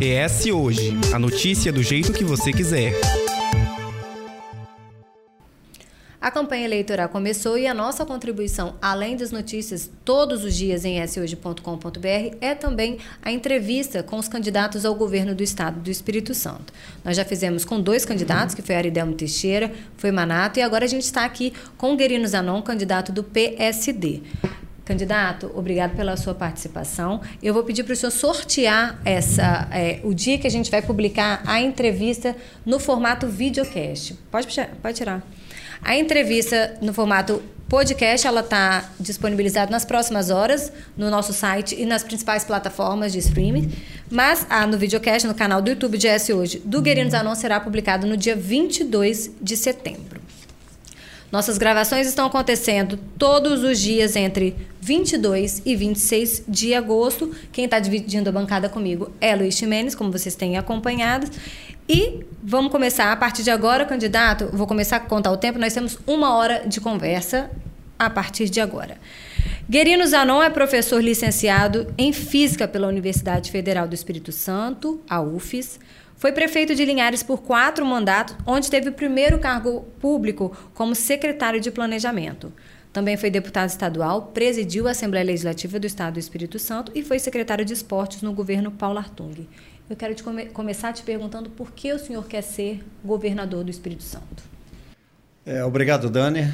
ES Hoje a notícia do jeito que você quiser. A campanha eleitoral começou e a nossa contribuição, além das notícias todos os dias em shoje.com.br, é também a entrevista com os candidatos ao governo do estado do Espírito Santo. Nós já fizemos com dois candidatos, que foi Aridelmo Teixeira, foi Manato, e agora a gente está aqui com Guerino Zanon, candidato do PSD. Candidato, obrigado pela sua participação. Eu vou pedir para o senhor sortear essa, é, o dia que a gente vai publicar a entrevista no formato videocast. Pode, pode tirar. A entrevista no formato podcast, ela está disponibilizada nas próximas horas no nosso site e nas principais plataformas de streaming. Mas ah, no videocast, no canal do YouTube de S Hoje, do Guerino Zanon, será publicado no dia 22 de setembro. Nossas gravações estão acontecendo todos os dias entre 22 e 26 de agosto. Quem está dividindo a bancada comigo é Luiz Ximenes, como vocês têm acompanhado. E vamos começar a partir de agora, candidato. Vou começar a contar o tempo. Nós temos uma hora de conversa a partir de agora. Guerino Zanon é professor licenciado em Física pela Universidade Federal do Espírito Santo, a UFES. Foi prefeito de Linhares por quatro mandatos, onde teve o primeiro cargo público como secretário de Planejamento. Também foi deputado estadual, presidiu a Assembleia Legislativa do Estado do Espírito Santo e foi secretário de Esportes no governo Paulo Artung. Eu quero te come começar te perguntando por que o senhor quer ser governador do Espírito Santo. É, obrigado, Dani.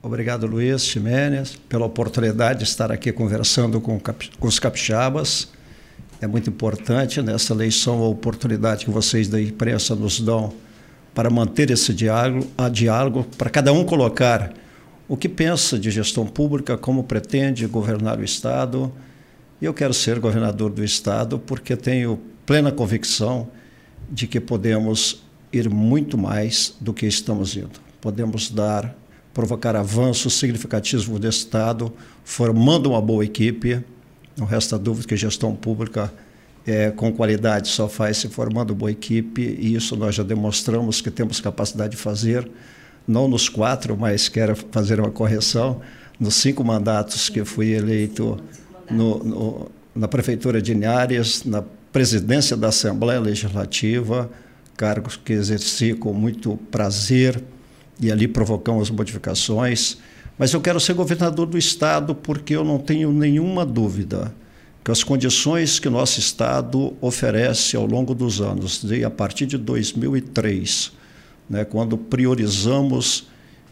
Obrigado, Luiz Ximenes, pela oportunidade de estar aqui conversando com, com os capixabas. É muito importante nessa eleição a oportunidade que vocês da imprensa nos dão para manter esse diálogo, a diálogo para cada um colocar o que pensa de gestão pública, como pretende governar o Estado. E eu quero ser governador do Estado porque tenho plena convicção de que podemos ir muito mais do que estamos indo. Podemos dar, provocar avanços significativos no Estado, formando uma boa equipe. Não resta dúvida que gestão pública é, com qualidade só faz se formando boa equipe, e isso nós já demonstramos que temos capacidade de fazer, não nos quatro, mas quero fazer uma correção, nos cinco mandatos que fui eleito no, no, na Prefeitura de Inhares, na presidência da Assembleia Legislativa, cargos que exerci com muito prazer e ali provocamos modificações. Mas eu quero ser governador do Estado porque eu não tenho nenhuma dúvida que as condições que nosso Estado oferece ao longo dos anos, de, a partir de 2003, né, quando priorizamos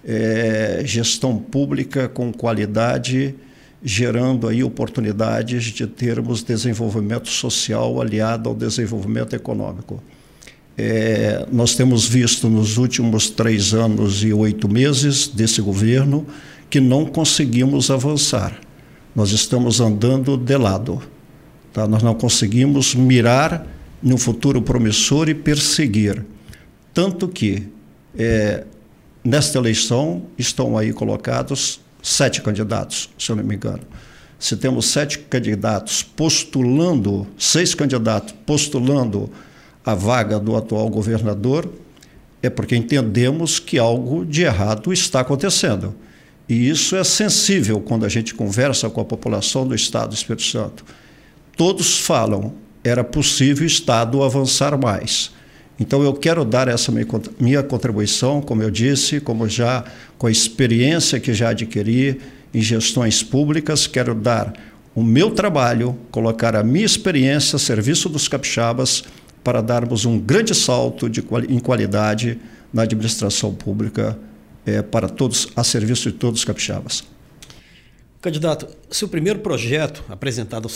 é, gestão pública com qualidade gerando aí oportunidades de termos desenvolvimento social aliado ao desenvolvimento econômico. É, nós temos visto nos últimos três anos e oito meses desse governo que não conseguimos avançar. Nós estamos andando de lado. Tá? Nós não conseguimos mirar no futuro promissor e perseguir. Tanto que, é, nesta eleição, estão aí colocados sete candidatos, se eu não me engano. Se temos sete candidatos postulando, seis candidatos postulando a vaga do atual governador, é porque entendemos que algo de errado está acontecendo. E isso é sensível quando a gente conversa com a população do Estado do Espírito Santo. Todos falam, era possível o Estado avançar mais. Então eu quero dar essa minha contribuição, como eu disse, como já com a experiência que já adquiri em gestões públicas, quero dar o meu trabalho, colocar a minha experiência a serviço dos capixabas para darmos um grande salto de, em qualidade na administração pública é, para todos, a serviço de todos os capixabas. Candidato, seu primeiro projeto apresentado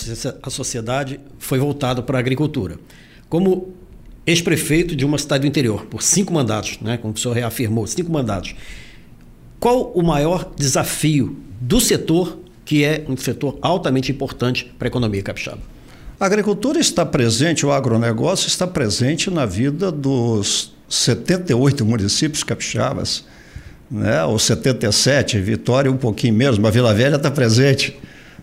à sociedade foi voltado para a agricultura. Como ex-prefeito de uma cidade do interior, por cinco mandatos, né, como o senhor reafirmou, cinco mandatos. Qual o maior desafio do setor, que é um setor altamente importante para a economia capixaba? A agricultura está presente, o agronegócio está presente na vida dos 78 municípios capixabas, né? ou 77, Vitória um pouquinho mesmo, a Vila Velha está presente.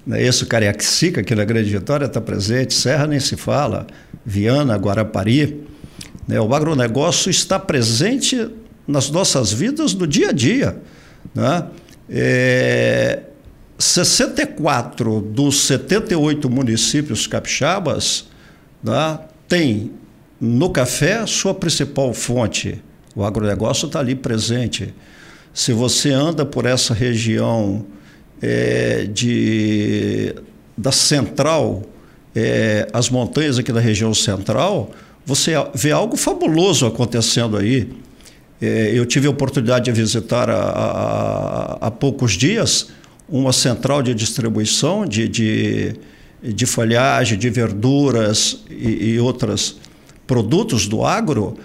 Né? Isso, Cariacica, aqui na Grande Vitória, está presente, Serra nem se fala, Viana, Guarapari. Né? O agronegócio está presente nas nossas vidas no dia a dia. Né? É, 64 dos 78 municípios capixabas né, tem no café sua principal fonte. O agronegócio está ali presente. Se você anda por essa região é, de, da central, é, as montanhas aqui da região central, você vê algo fabuloso acontecendo aí. É, eu tive a oportunidade de visitar há, poucos dias uma central de distribuição de, de, de folhagem, de verduras e, e outros produtos do agro.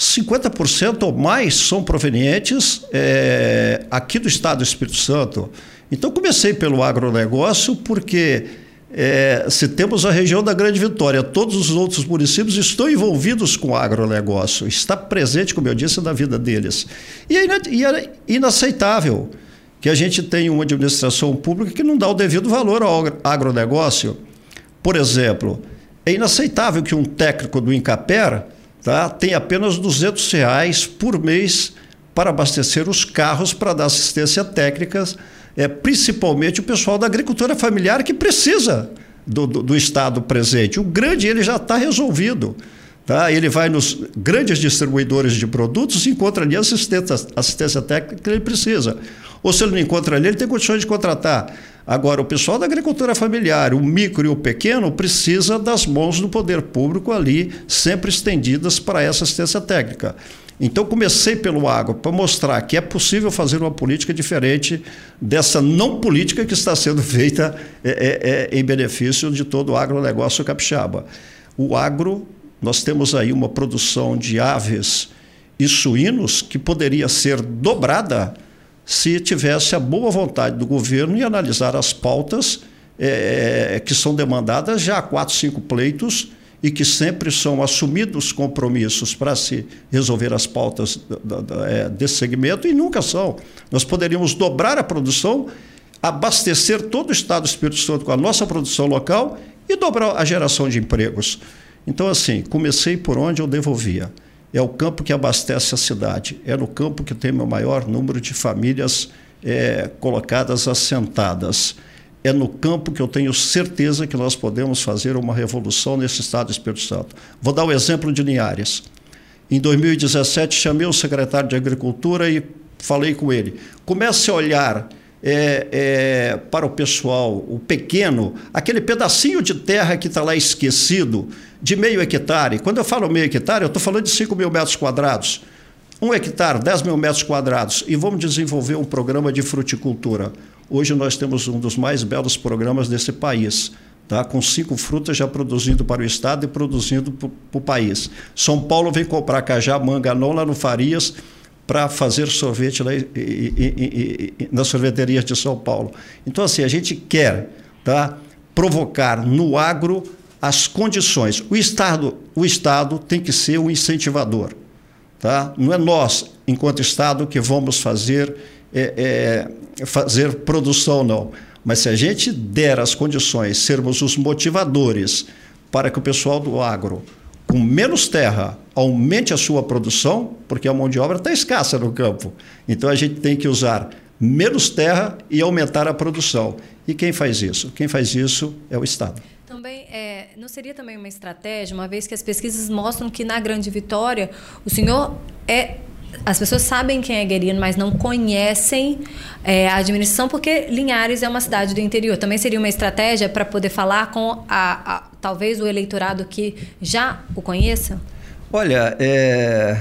50% ou mais são provenientes é, aqui do estado do Espírito Santo. Então, comecei pelo agronegócio porque é, se temos a região da Grande Vitória, todos os outros municípios estão envolvidos com o agronegócio, está presente, como eu disse, na vida deles. E é inaceitável que a gente tenha uma administração pública que não dá o devido valor ao agronegócio. Por exemplo, é inaceitável que um técnico do Incaper tá, tenha apenas 200 reais por mês para abastecer os carros para dar assistência técnica é, principalmente o pessoal da agricultura familiar que precisa do, do, do Estado presente. O grande ele já está resolvido. Tá? Ele vai nos grandes distribuidores de produtos e encontra ali a assistência, assistência técnica que ele precisa. Ou se ele não encontra ali, ele tem condições de contratar. Agora, o pessoal da agricultura familiar, o micro e o pequeno, precisa das mãos do poder público ali, sempre estendidas para essa assistência técnica. Então, comecei pelo agro para mostrar que é possível fazer uma política diferente dessa não política que está sendo feita é, é, é, em benefício de todo o agronegócio capixaba. O agro, nós temos aí uma produção de aves e suínos que poderia ser dobrada se tivesse a boa vontade do governo em analisar as pautas é, que são demandadas já há quatro, cinco pleitos e que sempre são assumidos compromissos para se resolver as pautas é, desse segmento e nunca são. Nós poderíamos dobrar a produção, abastecer todo o Estado do Espírito Santo com a nossa produção local e dobrar a geração de empregos. Então, assim, comecei por onde eu devolvia. É o campo que abastece a cidade, é no campo que tem o maior número de famílias é, colocadas assentadas é no campo que eu tenho certeza que nós podemos fazer uma revolução nesse estado do Espírito Santo. Vou dar o exemplo de Linhares. Em 2017, chamei o secretário de Agricultura e falei com ele. Comece a olhar é, é, para o pessoal, o pequeno, aquele pedacinho de terra que está lá esquecido, de meio hectare. Quando eu falo meio hectare, eu estou falando de 5 mil metros quadrados. Um hectare, 10 mil metros quadrados. E vamos desenvolver um programa de fruticultura. Hoje nós temos um dos mais belos programas desse país. Tá, com cinco frutas já produzindo para o estado e produzindo para o país. São Paulo vem comprar cajá, manga, não lá no Farias para fazer sorvete lá, e, e, e, nas sorveterias de São Paulo. Então, assim, a gente quer tá, provocar no agro as condições. O Estado, o Estado tem que ser o incentivador. Tá? Não é nós, enquanto Estado, que vamos fazer é, é, fazer produção, não. Mas se a gente der as condições, sermos os motivadores para que o pessoal do agro, com menos terra, aumente a sua produção, porque a mão de obra está escassa no campo. Então a gente tem que usar menos terra e aumentar a produção. E quem faz isso? Quem faz isso é o Estado. Também é, não seria também uma estratégia, uma vez que as pesquisas mostram que na Grande Vitória o senhor é as pessoas sabem quem é Guerino, mas não conhecem é, a administração, porque Linhares é uma cidade do interior. Também seria uma estratégia para poder falar com a, a, talvez o eleitorado que já o conheça? Olha, é,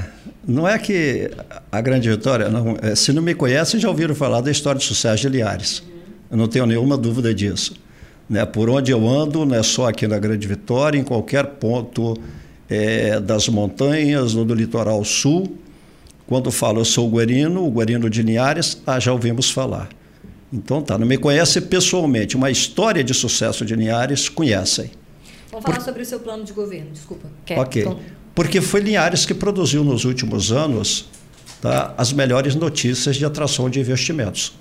não é que a grande vitória, não, é, se não me conhecem, já ouviram falar da história de sucesso de Linhares. Eu não tenho nenhuma dúvida disso. Né? Por onde eu ando, não é só aqui na Grande Vitória, em qualquer ponto é, das montanhas ou do litoral sul, quando falo eu sou o Guarino, o Guarino de Linhares, ah, já ouvimos falar. Então tá, não me conhece pessoalmente, uma história de sucesso de Linhares conhecem. Vamos falar Por... sobre o seu plano de governo, desculpa. Quer? Ok. Então... Porque foi Linhares que produziu nos últimos anos tá, as melhores notícias de atração de investimentos.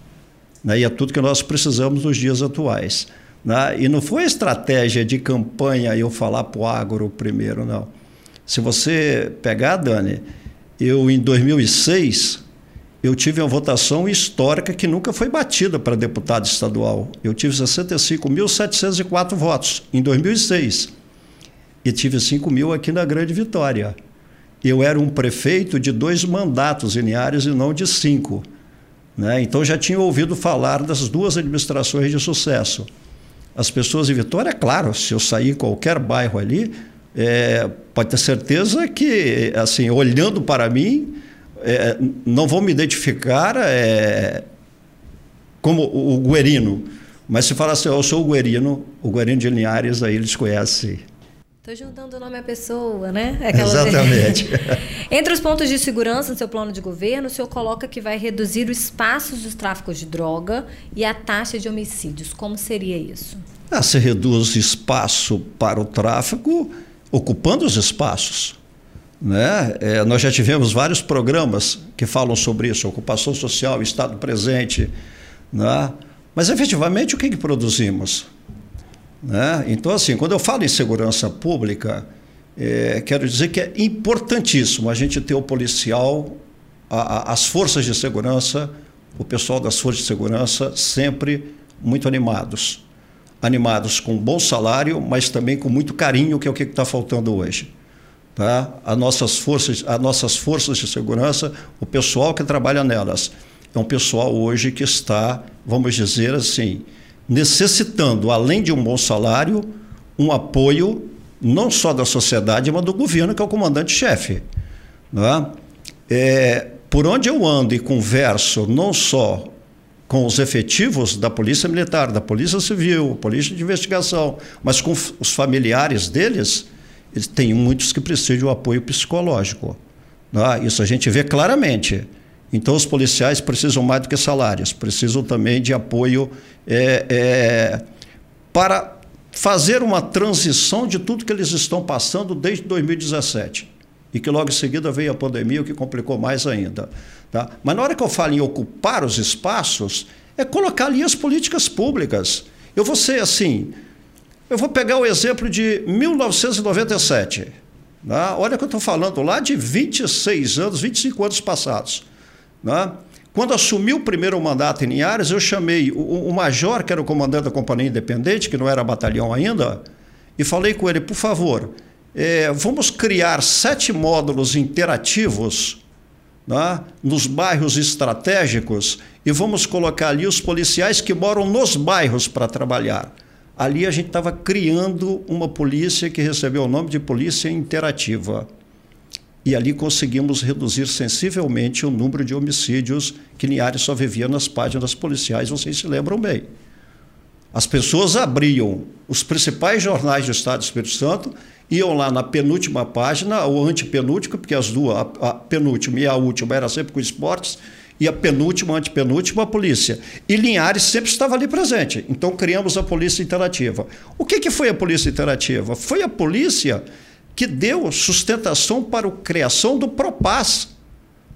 Né? E é tudo que nós precisamos nos dias atuais. Né? E não foi estratégia de campanha eu falar para o agro primeiro, não. Se você pegar, Dani, eu, em 2006, eu tive uma votação histórica que nunca foi batida para deputado estadual. Eu tive 65.704 votos em 2006. e tive 5 mil aqui na Grande Vitória. Eu era um prefeito de dois mandatos em Linhares e não de cinco. Né? Então já tinha ouvido falar das duas administrações de sucesso. As pessoas de Vitória, claro, se eu sair em qualquer bairro ali, é, pode ter certeza que, assim, olhando para mim, é, não vão me identificar é, como o Guerino. Mas se falar assim, eu sou o Guerino, o Guerino de Linhares, aí eles conhecem. Estou juntando o nome à pessoa, né? É Exatamente. Entre os pontos de segurança no seu plano de governo, o senhor coloca que vai reduzir o espaço dos tráficos de droga e a taxa de homicídios. Como seria isso? Ah, se reduz espaço para o tráfico, ocupando os espaços. Né? É, nós já tivemos vários programas que falam sobre isso, ocupação social, Estado presente. Né? Mas efetivamente o que, que produzimos? Né? Então, assim, quando eu falo em segurança pública, é, quero dizer que é importantíssimo a gente ter o policial, a, a, as forças de segurança, o pessoal das forças de segurança sempre muito animados. Animados com bom salário, mas também com muito carinho, que é o que está faltando hoje. Tá? As, nossas forças, as nossas forças de segurança, o pessoal que trabalha nelas, é um pessoal hoje que está, vamos dizer assim, necessitando, além de um bom salário, um apoio não só da sociedade, mas do governo, que é o comandante-chefe. É? é, por onde eu ando e converso, não só com os efetivos da Polícia Militar, da Polícia Civil, Polícia de Investigação, mas com os familiares deles, eles têm muitos que precisam de um apoio psicológico. É? Isso a gente vê claramente. Então, os policiais precisam mais do que salários, precisam também de apoio é, é, para fazer uma transição de tudo que eles estão passando desde 2017. E que logo em seguida veio a pandemia, o que complicou mais ainda. Tá? Mas na hora que eu falo em ocupar os espaços, é colocar ali as políticas públicas. Eu vou ser assim, eu vou pegar o exemplo de 1997. Tá? Olha que eu estou falando lá de 26 anos, 25 anos passados. Né? Quando assumiu o primeiro mandato em Linhares, eu chamei o, o, major, que era o comandante da Companhia Independente, que não era batalhão ainda, e falei com ele, por favor, é, vamos criar sete módulos interativos né, nos bairros estratégicos e vamos colocar ali os policiais que moram nos bairros para trabalhar. Ali a gente estava criando uma polícia que recebeu o nome de Polícia Interativa. E ali conseguimos reduzir sensivelmente o número de homicídios que Linhares só vivia nas páginas policiais, vocês se lembram bem. As pessoas abriam os principais jornais do Estado do Espírito Santo, iam lá na penúltima página, ou antepenúltima, porque as duas, a, a penúltima e a última era sempre com esportes, e a penúltima, antepenúltima, a polícia. E Linhares sempre estava ali presente. Então criamos a Polícia Interativa. O que, que foi a Polícia Interativa? Foi a polícia que deu sustentação para a criação do Propaz,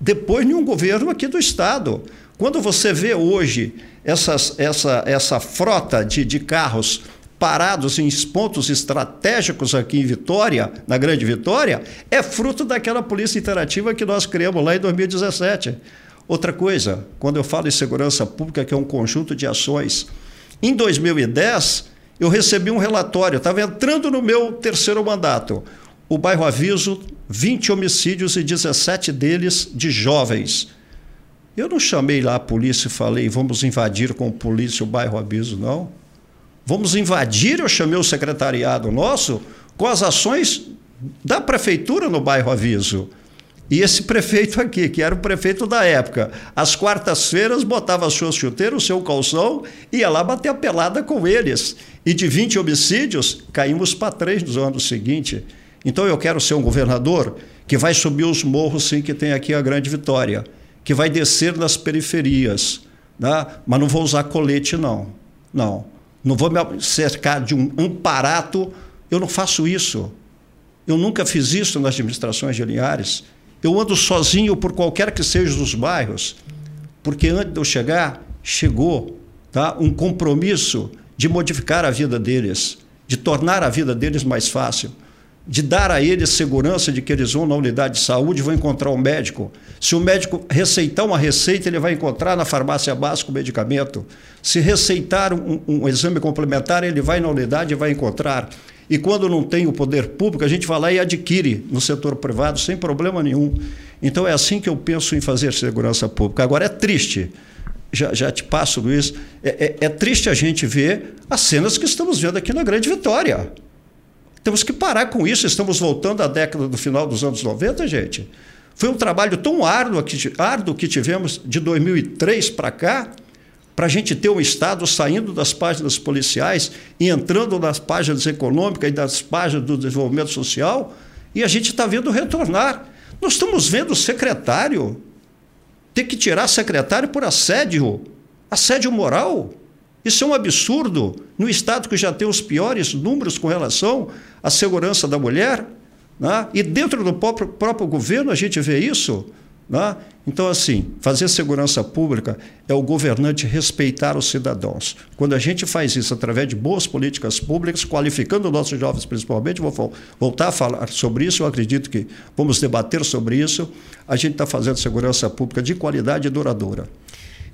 depois de um governo aqui do Estado. Quando você vê hoje essas, essa, essa frota de, de carros parados em pontos estratégicos aqui em Vitória, na Grande Vitória, é fruto daquela polícia interativa que nós criamos lá em 2017. Outra coisa, quando eu falo em segurança pública, que é um conjunto de ações, em 2010 eu recebi um relatório, estava entrando no meu terceiro mandato o bairro Aviso, 20 homicídios e 17 deles de jovens. Eu não chamei lá a polícia e falei, vamos invadir com a polícia o bairro Aviso, não. Vamos invadir, eu chamei o secretariado nosso com as ações da prefeitura no bairro Aviso. E esse prefeito aqui, que era o prefeito da época, às quartas-feiras botava as suas chuteiras, o seu calção, ia lá bater a pelada com eles. E de 20 homicídios, caímos para três no ano seguinte. Então eu quero ser um governador que vai subir os morros, sim, que tem aqui a grande vitória, que vai descer nas periferias, né? mas não vou usar colete, não. Não. Não vou me cercar de um amparato. Eu não faço isso. Eu nunca fiz isso nas administrações de Linhares. Eu ando sozinho por qualquer que seja dos bairros, porque antes de eu chegar, chegou tá? um compromisso de modificar a vida deles, de tornar a vida deles mais fácil de dar a eles segurança de que eles vão na unidade de saúde vão encontrar um médico. Se o médico receitar uma receita, ele vai encontrar na farmácia básica o medicamento. Se receitar um, um exame complementar, ele vai na unidade e vai encontrar. E quando não tem o poder público, a gente vai lá e adquire no setor privado sem problema nenhum. Então é assim que eu penso em fazer segurança pública. Agora é triste, já, já te passo, Luiz, é, é, é triste a gente ver as cenas que estamos vendo aqui na Grande Vitória. Temos que parar com isso. Estamos voltando à década do final dos anos 90, gente. Foi um trabalho tão árduo que, árduo que tivemos de 2003 para cá, para a gente ter um Estado saindo das páginas policiais e entrando nas páginas econômicas e das páginas do desenvolvimento social, e a gente está vendo retornar. Nós estamos vendo o secretário ter que tirar secretário por assédio, assédio moral. Isso é um absurdo no Estado que já tem os piores números com relação à segurança da mulher. Né? E dentro do próprio, próprio governo a gente vê isso. Né? Então, assim, fazer segurança pública é o governante respeitar os cidadãos. Quando a gente faz isso através de boas políticas públicas, qualificando nossos jovens principalmente, vou voltar a falar sobre isso, eu acredito que vamos debater sobre isso, a gente está fazendo segurança pública de qualidade e duradoura.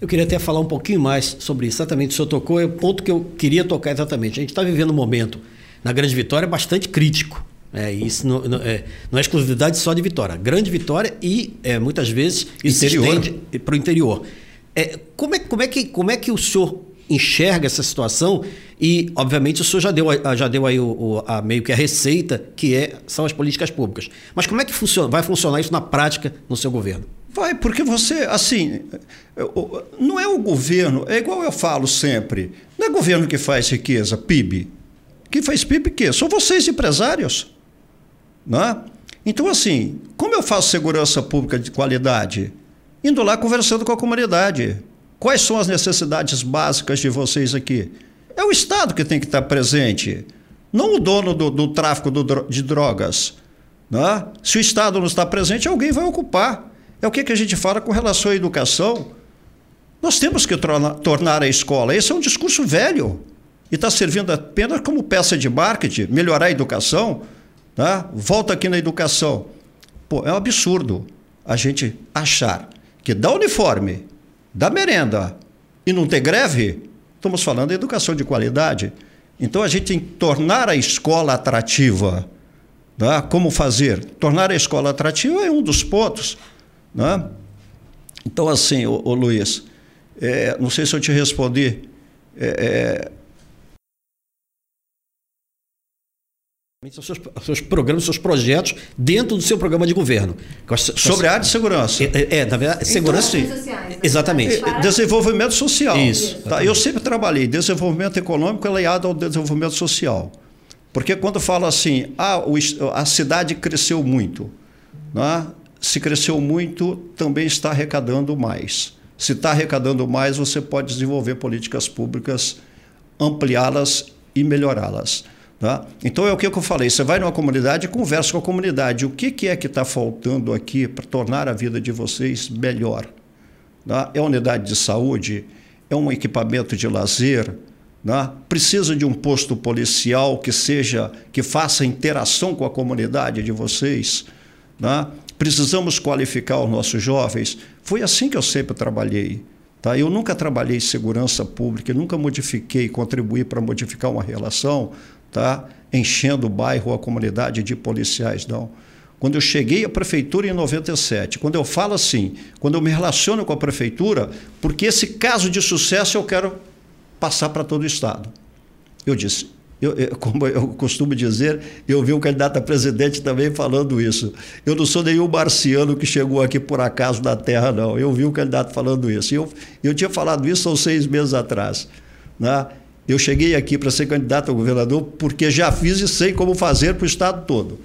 Eu queria até falar um pouquinho mais sobre isso. Exatamente, o senhor tocou, é o ponto que eu queria tocar exatamente. A gente está vivendo um momento, na Grande Vitória, bastante crítico. É, isso não, não, é, não é exclusividade só de Vitória. Grande Vitória e, é, muitas vezes, isso interior. se para o interior. É, como, é, como, é que, como é que o senhor enxerga essa situação? E, obviamente, o senhor já deu, já deu aí o, o, a, meio que a receita, que é, são as políticas públicas. Mas como é que funciona, vai funcionar isso na prática no seu governo? Vai, porque você, assim, não é o governo, é igual eu falo sempre, não é governo que faz riqueza, PIB. Quem faz PIB que São vocês empresários. Não é? Então, assim, como eu faço segurança pública de qualidade? Indo lá conversando com a comunidade. Quais são as necessidades básicas de vocês aqui? É o Estado que tem que estar presente, não o dono do, do tráfico do, de drogas. Né? Se o Estado não está presente, alguém vai ocupar. É o que, que a gente fala com relação à educação. Nós temos que tornar, a escola. Esse é um discurso velho e está servindo apenas como peça de marketing, melhorar a educação. Tá? Volta aqui na educação. Pô, é um absurdo a gente achar que dá uniforme, dá merenda e não ter greve. Estamos falando de educação de qualidade. Então a gente tem que tornar a escola atrativa. Tá? Como fazer? Tornar a escola atrativa é um dos pontos. Né? Então, assim, ô, ô Luiz, é, não sei se eu te respondi. É, é... Os seus, seus, programas, seus projetos dentro do seu programa de governo. Sobre a área de segurança. É, é, é na verdade, segurança. Então, sociais, né? Exatamente. É, desenvolvimento social. Isso. Tá? Eu sempre trabalhei desenvolvimento econômico aliado ao desenvolvimento social. Porque quando fala assim, ah, a cidade cresceu muito, né? Se cresceu muito, também está arrecadando mais. Se está arrecadando mais, você pode desenvolver políticas públicas, ampliá-las e melhorá-las. Tá? Então é o que eu falei: você vai numa comunidade e conversa com a comunidade. O que, que é que está faltando aqui para tornar a vida de vocês melhor? Tá? É unidade de saúde? É um equipamento de lazer? Tá? Precisa de um posto policial que seja que faça interação com a comunidade de vocês? Tá? Precisamos qualificar os nossos jovens. Foi assim que eu sempre trabalhei. Tá? Eu nunca trabalhei em segurança pública, nunca modifiquei, contribuí para modificar uma relação, tá? enchendo o bairro ou a comunidade de policiais, não. Quando eu cheguei à prefeitura em 97, quando eu falo assim, quando eu me relaciono com a prefeitura, porque esse caso de sucesso eu quero passar para todo o Estado. Eu disse, eu, eu, como eu costumo dizer, eu vi um candidato a presidente também falando isso. Eu não sou nenhum marciano que chegou aqui por acaso da Terra, não. Eu vi um candidato falando isso. Eu, eu tinha falado isso há seis meses atrás. Né? Eu cheguei aqui para ser candidato a governador porque já fiz e sei como fazer para o Estado todo.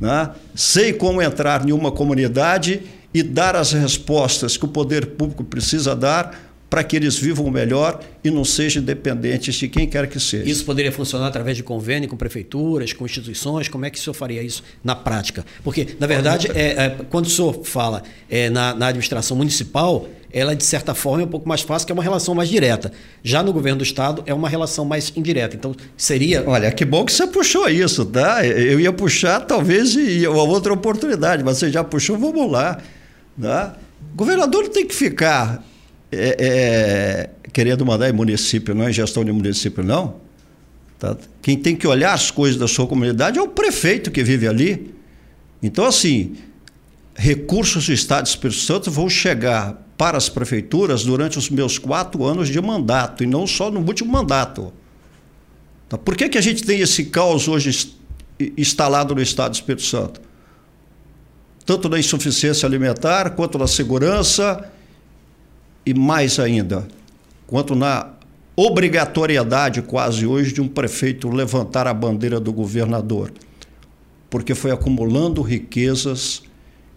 Né? Sei como entrar em uma comunidade e dar as respostas que o poder público precisa dar para que eles vivam melhor e não sejam dependentes de quem quer que seja. Isso poderia funcionar através de convênio com prefeituras, com instituições? Como é que o senhor faria isso na prática? Porque, na verdade, é, é, quando o senhor fala é, na, na, administração municipal, ela, de certa forma, é um pouco mais fácil, que é uma relação mais direta. Já no governo do Estado, é uma relação mais indireta. Então, seria. Olha, que bom que você puxou isso, tá? Eu ia puxar, talvez, uma outra oportunidade, mas você já puxou, vamos lá. Tá? O governador tem que ficar é, é, querendo mandar em município, não é gestão de município, não. Tá? Quem tem que olhar as coisas da sua comunidade é o prefeito que vive ali. Então, assim, recursos do Estado do Espírito Santo vão chegar para as prefeituras durante os meus quatro anos de mandato, e não só no último mandato. Tá? Por que, que a gente tem esse caos hoje instalado no Estado do Espírito Santo? Tanto na insuficiência alimentar, quanto na segurança, e mais ainda, quanto na obrigatoriedade quase hoje de um prefeito levantar a bandeira do governador, porque foi acumulando riquezas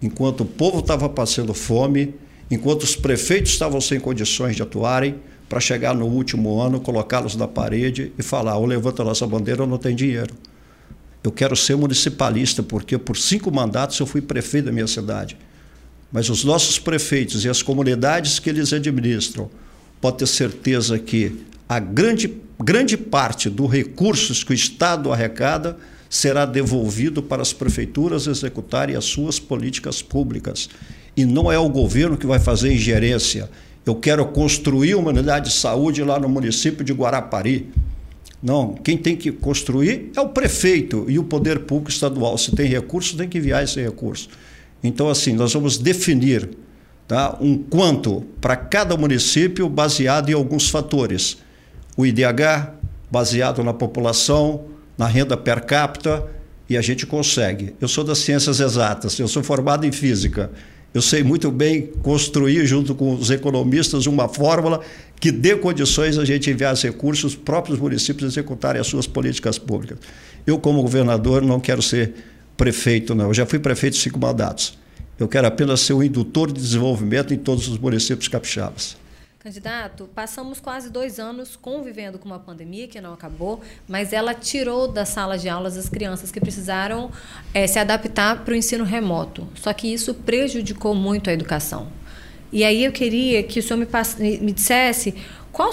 enquanto o povo estava passando fome, enquanto os prefeitos estavam sem condições de atuarem, para chegar no último ano, colocá-los na parede e falar: ou levanta a nossa bandeira ou não tem dinheiro. Eu quero ser municipalista, porque por cinco mandatos eu fui prefeito da minha cidade. Mas os nossos prefeitos e as comunidades que eles administram, pode ter certeza que a grande, grande parte dos recursos que o Estado arrecada será devolvido para as prefeituras executarem as suas políticas públicas. E não é o governo que vai fazer ingerência. Eu quero construir uma unidade de saúde lá no município de Guarapari. Não, quem tem que construir é o prefeito e o poder público estadual. Se tem recurso, tem que enviar esse recurso. Então, assim, nós vamos definir tá, um quanto para cada município baseado em alguns fatores. O IDH, baseado na população, na renda per capita, e a gente consegue. Eu sou das ciências exatas, eu sou formado em física. Eu sei muito bem construir, junto com os economistas, uma fórmula que dê condições a gente enviar os recursos, os próprios municípios executarem as suas políticas públicas. Eu, como governador, não quero ser prefeito, não. Eu já fui prefeito cinco mandatos. Eu quero apenas ser um indutor de desenvolvimento em todos os municípios capixabas. Candidato, passamos quase dois anos convivendo com uma pandemia que não acabou, mas ela tirou das salas de aulas as crianças que precisaram é, se adaptar para o ensino remoto. Só que isso prejudicou muito a educação. E aí eu queria que o senhor me, me dissesse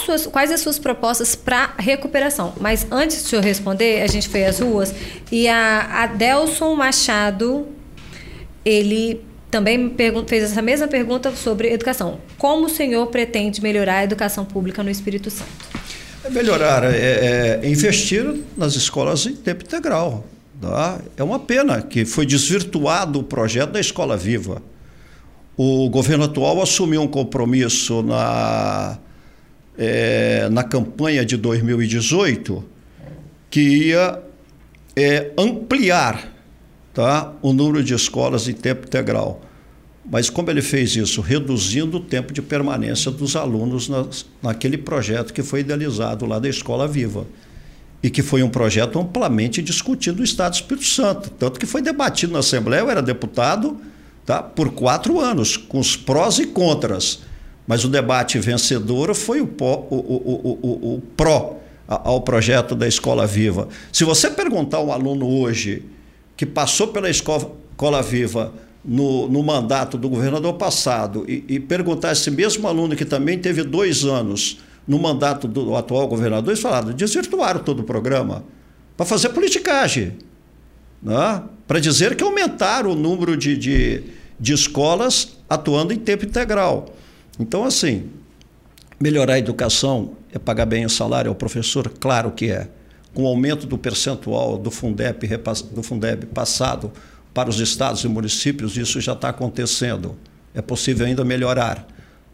suas, quais as suas propostas para recuperação. Mas antes do senhor responder, a gente foi às ruas e a Adelson Machado, ele também fez essa mesma pergunta sobre educação. Como o senhor pretende melhorar a educação pública no Espírito Santo? É melhorar, é, é investir nas escolas em tempo integral. Tá? É uma pena que foi desvirtuado o projeto da Escola Viva. O governo atual assumiu um compromisso na, é, na campanha de 2018 que ia é, ampliar tá, o número de escolas em tempo integral. Mas como ele fez isso? Reduzindo o tempo de permanência dos alunos naquele projeto que foi idealizado lá da Escola Viva. E que foi um projeto amplamente discutido no Estado do Espírito Santo. Tanto que foi debatido na Assembleia, eu era deputado tá, por quatro anos, com os prós e contras. Mas o debate vencedor foi o, o, o, o, o pró ao projeto da Escola Viva. Se você perguntar um aluno hoje que passou pela Escola Viva no, no mandato do governador passado e, e, perguntar esse mesmo aluno que também teve dois anos no mandato do atual governador, eles falaram, desvirtuaram todo o programa para fazer politicagem, né? para dizer que aumentaram o número de, de, de escolas atuando em tempo integral. Então, assim, melhorar a educação é pagar bem o salário ao professor? Claro que é com o aumento do percentual do Fundeb, do Fundeb passado para os estados e municípios, isso já está acontecendo. É possível ainda melhorar.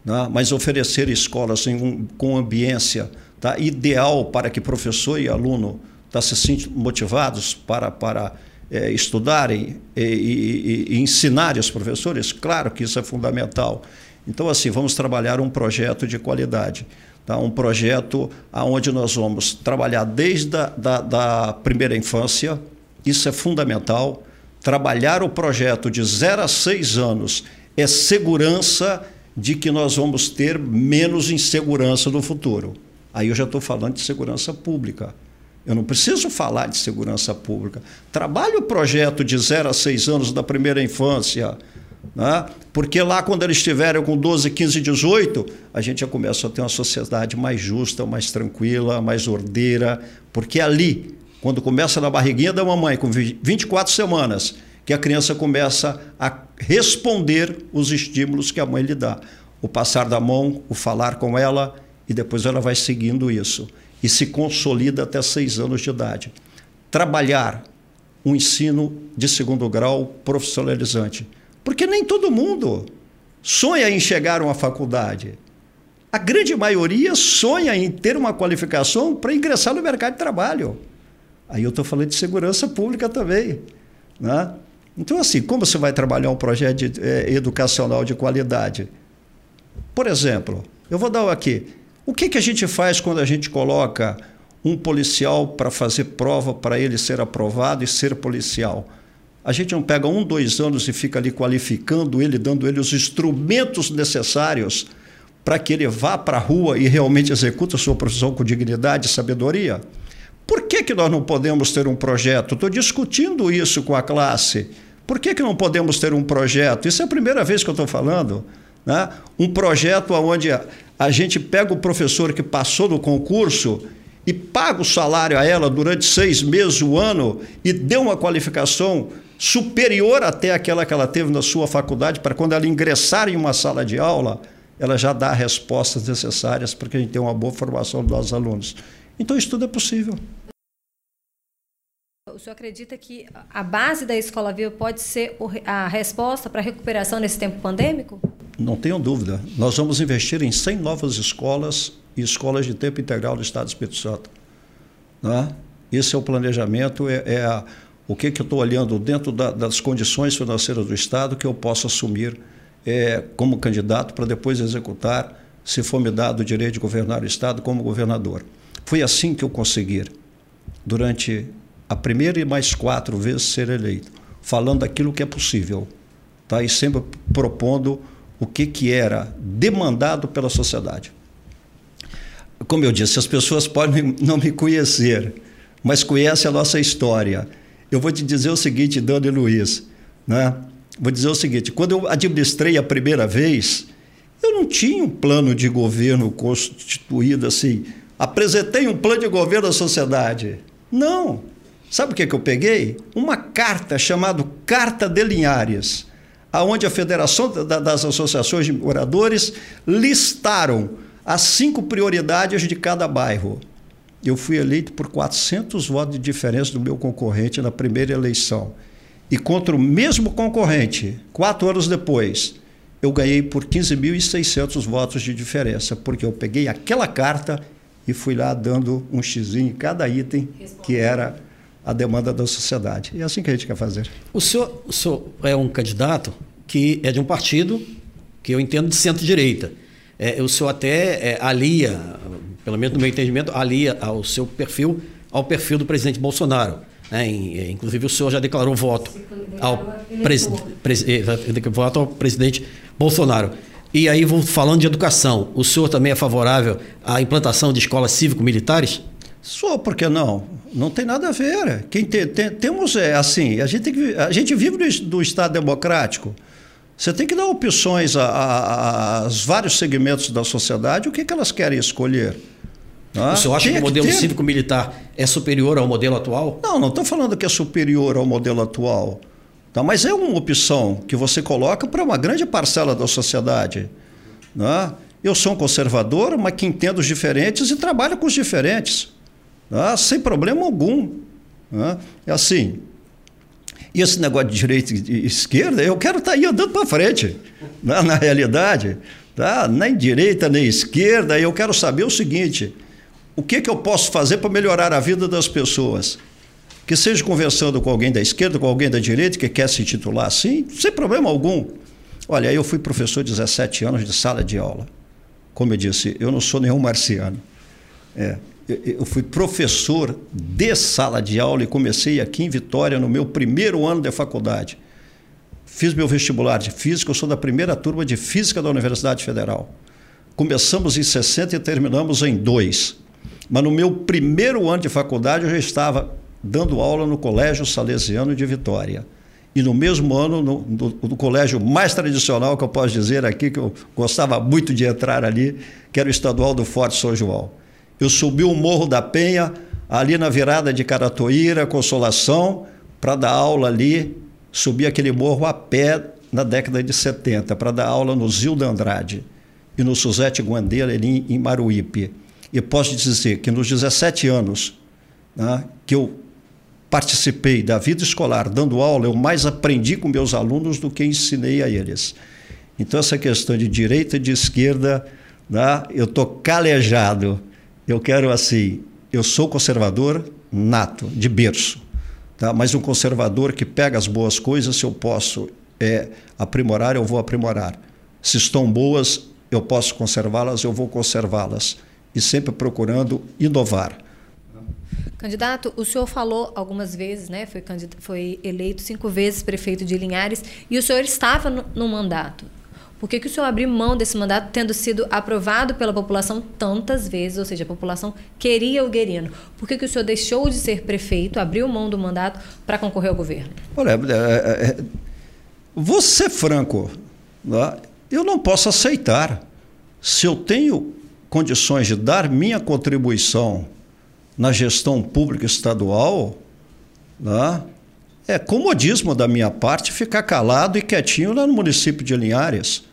Né? Mas oferecer escolas um, com ambiência tá? ideal para que professor e aluno tá, se sintam motivados para, para é, estudarem e, e, e ensinarem os professores, claro que isso é fundamental. Então, assim, vamos trabalhar um projeto de qualidade. Tá? Um projeto onde nós vamos trabalhar desde a da, da primeira infância, isso é fundamental. Trabalhar o projeto de 0 a 6 anos é segurança de que nós vamos ter menos insegurança no futuro. Aí eu já estou falando de segurança pública. Eu não preciso falar de segurança pública. Trabalhe o projeto de 0 a 6 anos da primeira infância, né? Porque lá, quando eles estiverem com 12, 15, 18, a gente já começa a ter uma sociedade mais justa, mais tranquila, mais ordeira. Porque ali, quando começa na barriguinha da mamãe, com 24 semanas, que a criança começa a responder os estímulos que a mãe lhe dá. O passar da mão, o falar com ela, e depois ela vai seguindo isso. e se consolida até seis anos de idade. Trabalhar um ensino de segundo grau profissionalizante. Porque nem todo mundo sonha em chegar a uma faculdade. A grande maioria sonha em ter uma qualificação para ingressar no mercado de trabalho. Aí eu estou falando de segurança pública também. Né? Então, assim, como você vai trabalhar um projeto de, é, educacional de qualidade? Por exemplo, eu vou dar aqui. O que, que a gente faz quando a gente coloca um policial para fazer prova para ele ser aprovado e ser policial? A gente não pega um, dois anos e fica ali qualificando ele, dando ele os instrumentos necessários para que ele vá para a rua e realmente execute a sua profissão com dignidade e sabedoria? Por que, que nós não podemos ter um projeto? Estou discutindo isso com a classe. Por que, que não podemos ter um projeto? Isso é a primeira vez que eu estou falando. Né? Um projeto onde a gente pega o professor que passou no concurso e paga o salário a ela durante seis meses, um ano, e dê uma qualificação superior até aquela que ela teve na sua faculdade, para quando ela ingressar em uma sala de aula, ela já dá respostas necessárias para que a gente tenha uma boa formação dos nossos alunos. Então, isso tudo é possível. O senhor acredita que a base da Escola Viva pode ser a resposta para a recuperação nesse tempo pandêmico? Não tenho dúvida. Nós vamos investir em 100 novas escolas e escolas de tempo integral do Estado do Espírito Santo. Né? Esse é o planejamento, é, é a, o que, que eu estou olhando dentro da, das condições financeiras do Estado que eu posso assumir é, como candidato para depois executar, se for me dado o direito de governar o Estado como governador. Foi assim que eu consegui, durante a primeira e mais quatro vezes, ser eleito, falando aquilo que é possível, tá? e sempre propondo o que, que era demandado pela sociedade. Como eu disse, as pessoas podem não me conhecer, mas conhecem a nossa história. Eu vou te dizer o seguinte, Dani Luiz, né? vou dizer o seguinte: quando eu administrei a primeira vez, eu não tinha um plano de governo constituído assim. Apresentei um plano de governo à sociedade. Não. Sabe o que, que eu peguei? Uma carta chamada Carta de Linhares aonde a Federação das Associações de Moradores listaram as cinco prioridades de cada bairro. Eu fui eleito por 400 votos de diferença do meu concorrente na primeira eleição. E contra o mesmo concorrente, quatro anos depois, eu ganhei por 15.600 votos de diferença, porque eu peguei aquela carta e fui lá dando um xizinho em cada item que era a demanda da sociedade. E é assim que a gente quer fazer. O senhor, o senhor é um candidato que é de um partido que eu entendo de centro-direita. É, o senhor até é, alia, pelo menos no meu entendimento, alia ao seu perfil ao perfil do presidente Bolsonaro. Né? É, inclusive o senhor já declarou voto ao, pres é, voto ao presidente Bolsonaro. E aí, falando de educação, o senhor também é favorável à implantação de escolas cívico-militares? Sou, por que não? Não tem nada a ver. Quem tem, tem, temos é assim, a gente, que, a gente vive do, do Estado democrático. Você tem que dar opções aos vários segmentos da sociedade, o que, que elas querem escolher. Não? O senhor acha que o modelo cívico-militar é superior ao modelo atual? Não, não estou falando que é superior ao modelo atual. Tá? Mas é uma opção que você coloca para uma grande parcela da sociedade. Não? Eu sou um conservador, mas que entendo os diferentes e trabalho com os diferentes ah, sem problema algum. Ah, é assim. E esse negócio de direita e esquerda, eu quero estar tá aí andando para frente, na, na realidade. Tá? Nem direita, nem esquerda. Eu quero saber o seguinte: o que, que eu posso fazer para melhorar a vida das pessoas? Que seja conversando com alguém da esquerda, com alguém da direita que quer se titular assim, sem problema algum. Olha, eu fui professor de 17 anos de sala de aula. Como eu disse, eu não sou nenhum marciano. É, eu fui professor de sala de aula e comecei aqui em Vitória no meu primeiro ano de faculdade. Fiz meu vestibular de física, eu sou da primeira turma de física da Universidade Federal. Começamos em 60 e terminamos em 2. Mas no meu primeiro ano de faculdade eu já estava dando aula no Colégio Salesiano de Vitória. E no mesmo ano, no, no, no, colégio mais tradicional que eu posso dizer aqui, que eu gostava muito de entrar ali, que era o Estadual do Forte São João. Eu subi o Morro da Penha, ali na virada de Caratoíra, Consolação, para dar aula ali. Subi aquele morro a pé na década de 70, para dar aula no Zilda Andrade e no Suzete Guandeira, ali em Maruípe. E posso dizer que nos 17 anos né, que eu participei da vida escolar dando aula, eu mais aprendi com meus alunos do que ensinei a eles. Então, essa questão de direita e de esquerda, né, eu estou calejado. Eu quero assim, eu sou conservador nato, de berço, tá? mas um conservador que pega as boas coisas, se eu posso é, aprimorar, eu vou aprimorar. Se estão boas, eu posso conservá-las, eu vou conservá-las. E sempre procurando inovar. Candidato, o senhor falou algumas vezes, né? Foi, foi eleito cinco vezes prefeito de Linhares e o senhor estava no, no mandato. Por que, que o senhor abriu mão desse mandato, tendo sido aprovado pela população tantas vezes, ou seja, a população queria o Guerino? Por que, que o senhor deixou de ser prefeito, abriu mão do mandato para concorrer ao governo? Olha, é, é, é vou ser franco, né? eu não posso aceitar. Se eu tenho condições de dar minha contribuição na gestão pública estadual, né? é comodismo da minha parte ficar calado e quietinho lá no município de Linhares.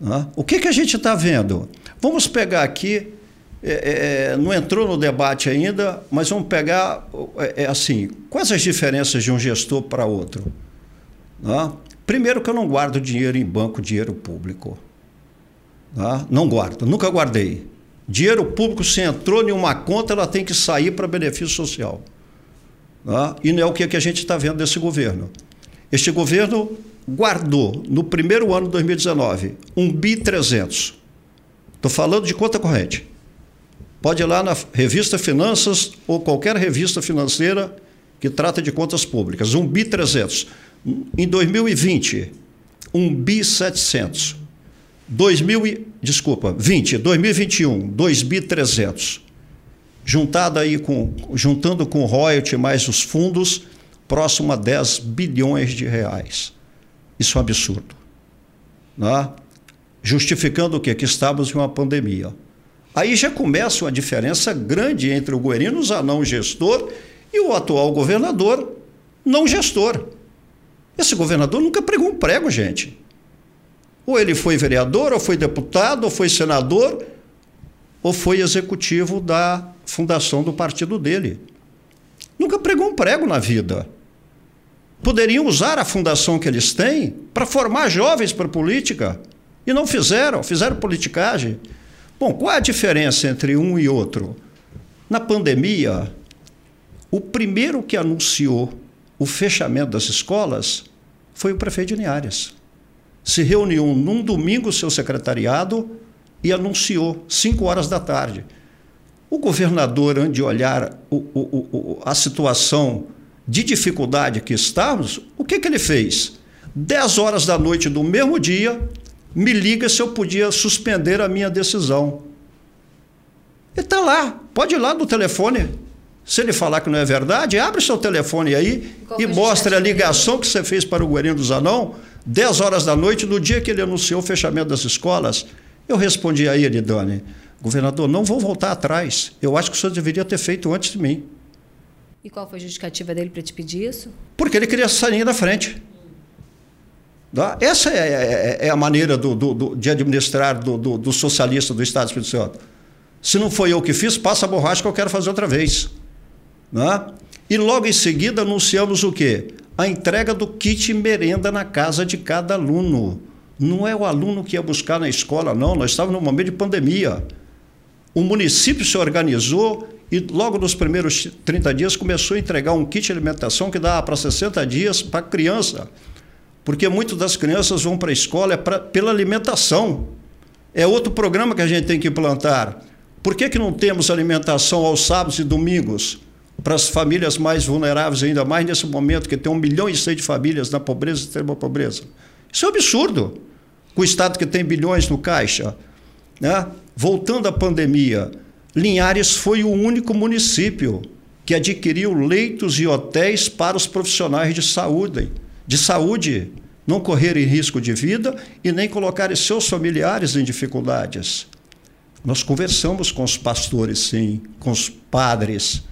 Né? O que, que a gente está vendo? Vamos pegar aqui, é, é, não entrou no debate ainda, mas vamos pegar é, é assim, quais as diferenças de um gestor para outro? Né? Primeiro que eu não guardo dinheiro em banco, dinheiro público. Né? Não guardo, nunca guardei. Dinheiro público, se entrou em uma conta, ela tem que sair para benefício social. Né? E não é o que a gente está vendo desse governo. Este governo guardou, no primeiro ano de 2019, um bi 300. Estou falando de conta corrente. Pode ir lá na revista Finanças ou qualquer revista financeira que trata de contas públicas. Um bi 300. Em 2020, um bi 700. 2000, desculpa, 20, 2021, 2.300. Juntado aí com, juntando com o royalty mais os fundos, próximo a 10 bilhões de reais. Isso é um absurdo. Né? Justificando o quê? Que estávamos em uma pandemia. Aí já começa uma diferença grande entre o Guerino Zanão gestor e o atual governador não gestor. Esse governador nunca pregou um prego, gente. Ou ele foi vereador, ou foi deputado, ou foi senador, ou foi executivo da fundação do partido dele. Nunca pregou um prego na vida. Poderiam usar a fundação que eles têm para formar jovens para política. E não fizeram, fizeram politicagem. Bom, qual é a diferença entre um e outro? Na pandemia, o primeiro que anunciou o fechamento das escolas foi o prefeito de Linhares se reuniu num domingo seu secretariado e anunciou, 5 horas da tarde. O governador, antes de olhar o, o, o, a situação de dificuldade que estávamos, o que, que ele fez? 10 horas da noite do mesmo dia, me liga se eu podia suspender a minha decisão. Ele está lá, pode ir lá no telefone. Se ele falar que não é verdade, abre seu telefone aí e mostre a ligação que você fez para o Guarino do Zanão 10 horas da noite, no dia que ele anunciou o fechamento das escolas, eu respondi a ele, Doni, governador, não vou voltar atrás. Eu acho que o senhor deveria ter feito antes de mim. E qual foi a justificativa dele para te pedir isso? Porque ele queria sair da frente. Essa é, é, é, a maneira do, do, do, de administrar do, do, socialista do Estado do Espírito Santo. Se não foi eu que fiz, passa a borracha que eu quero fazer outra vez. Tá? E logo em seguida anunciamos o quê? A entrega do kit merenda na casa de cada aluno. Não é o aluno que ia buscar na escola, não. Nós estávamos num momento de pandemia. O município se organizou e logo nos primeiros 30 dias começou a entregar um kit de alimentação que dá para 60 dias para a criança. Porque muitas das crianças vão para a escola pra, pela alimentação. É outro programa que a gente tem que implantar. Por que, que não temos alimentação aos sábados e domingos? Para as famílias mais vulneráveis, ainda mais nesse momento que tem um milhão e seis de famílias na pobreza e extrema pobreza. Isso é um absurdo. Com o Estado que tem bilhões no caixa. Né? Voltando à pandemia, Linhares foi o único município que adquiriu leitos e hotéis para os profissionais de saúde, de saúde não correrem risco de vida e nem colocarem seus familiares em dificuldades. Nós conversamos com os pastores, sim, com os padres,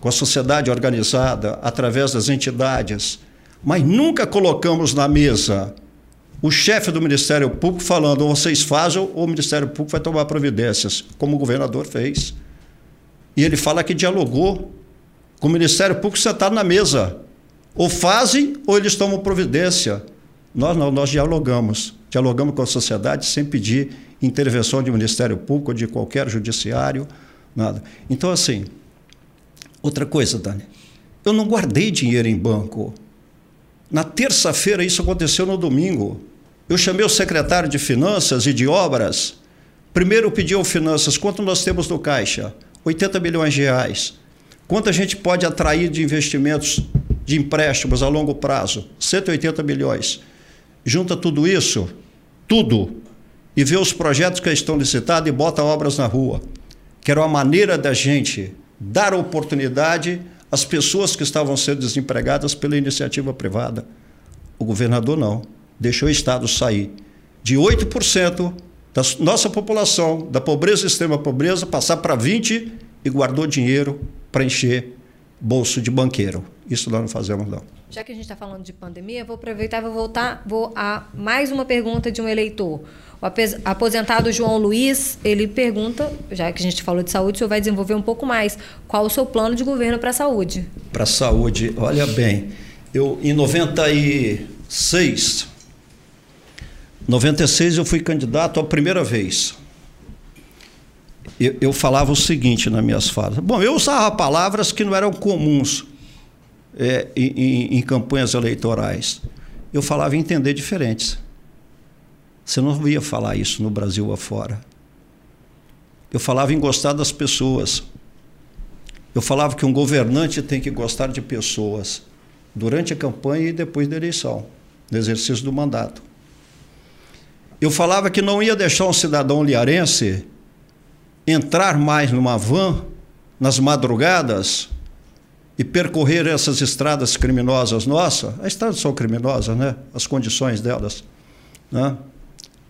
com a sociedade organizada, através das entidades, mas nunca colocamos na mesa o chefe do Ministério Público falando, vocês fazem, ou o Ministério Público vai tomar providências, como o governador fez. E ele fala que dialogou com o Ministério Público sentado na mesa. Ou fazem, ou eles tomam providência. Nós não, nós dialogamos. Dialogamos com a sociedade sem pedir intervenção de Ministério Público ou de qualquer judiciário, nada. Então, assim, outra coisa, Dani, eu não guardei dinheiro em banco. Na terça-feira, isso aconteceu no domingo. Eu chamei o secretário de Finanças e de Obras. Primeiro pedi ao Finanças quanto nós temos no Caixa? 80 milhões de reais. Quanto a gente pode atrair de investimentos de empréstimos a longo prazo? 180 milhões. Junta tudo isso, tudo, e vê os projetos que estão licitados e bota obras na rua. Que era uma maneira da gente dar oportunidade às pessoas que estavam sendo desempregadas pela iniciativa privada. O governador não deixou o Estado sair de 8% da nossa população, da pobreza extrema pobreza, passar para 20% e guardou dinheiro para encher bolso de banqueiro. Isso nós não fazemos, não. Já que a gente está falando de pandemia, vou aproveitar e vou voltar vou a mais uma pergunta de um eleitor. O aposentado João Luiz, ele pergunta, já que a gente falou de saúde, o senhor vai desenvolver um pouco mais. Qual o seu plano de governo para a saúde? Para a saúde, olha bem, eu em 96, 96 eu fui candidato a primeira vez. Eu, eu, falava o seguinte nas minhas falas. Bom, eu usava palavras que não eram comuns é, em, em, campanhas eleitorais. Eu falava em entender diferentes. Você não via falar isso no Brasil afora. Eu falava em gostar das pessoas. Eu falava que um governante tem que gostar de pessoas durante a campanha e depois da eleição, no exercício do mandato. Eu falava que não ia deixar um cidadão liarense entrar mais numa van nas madrugadas e percorrer essas estradas criminosas nossas, as estradas são criminosas, né? As condições delas, né?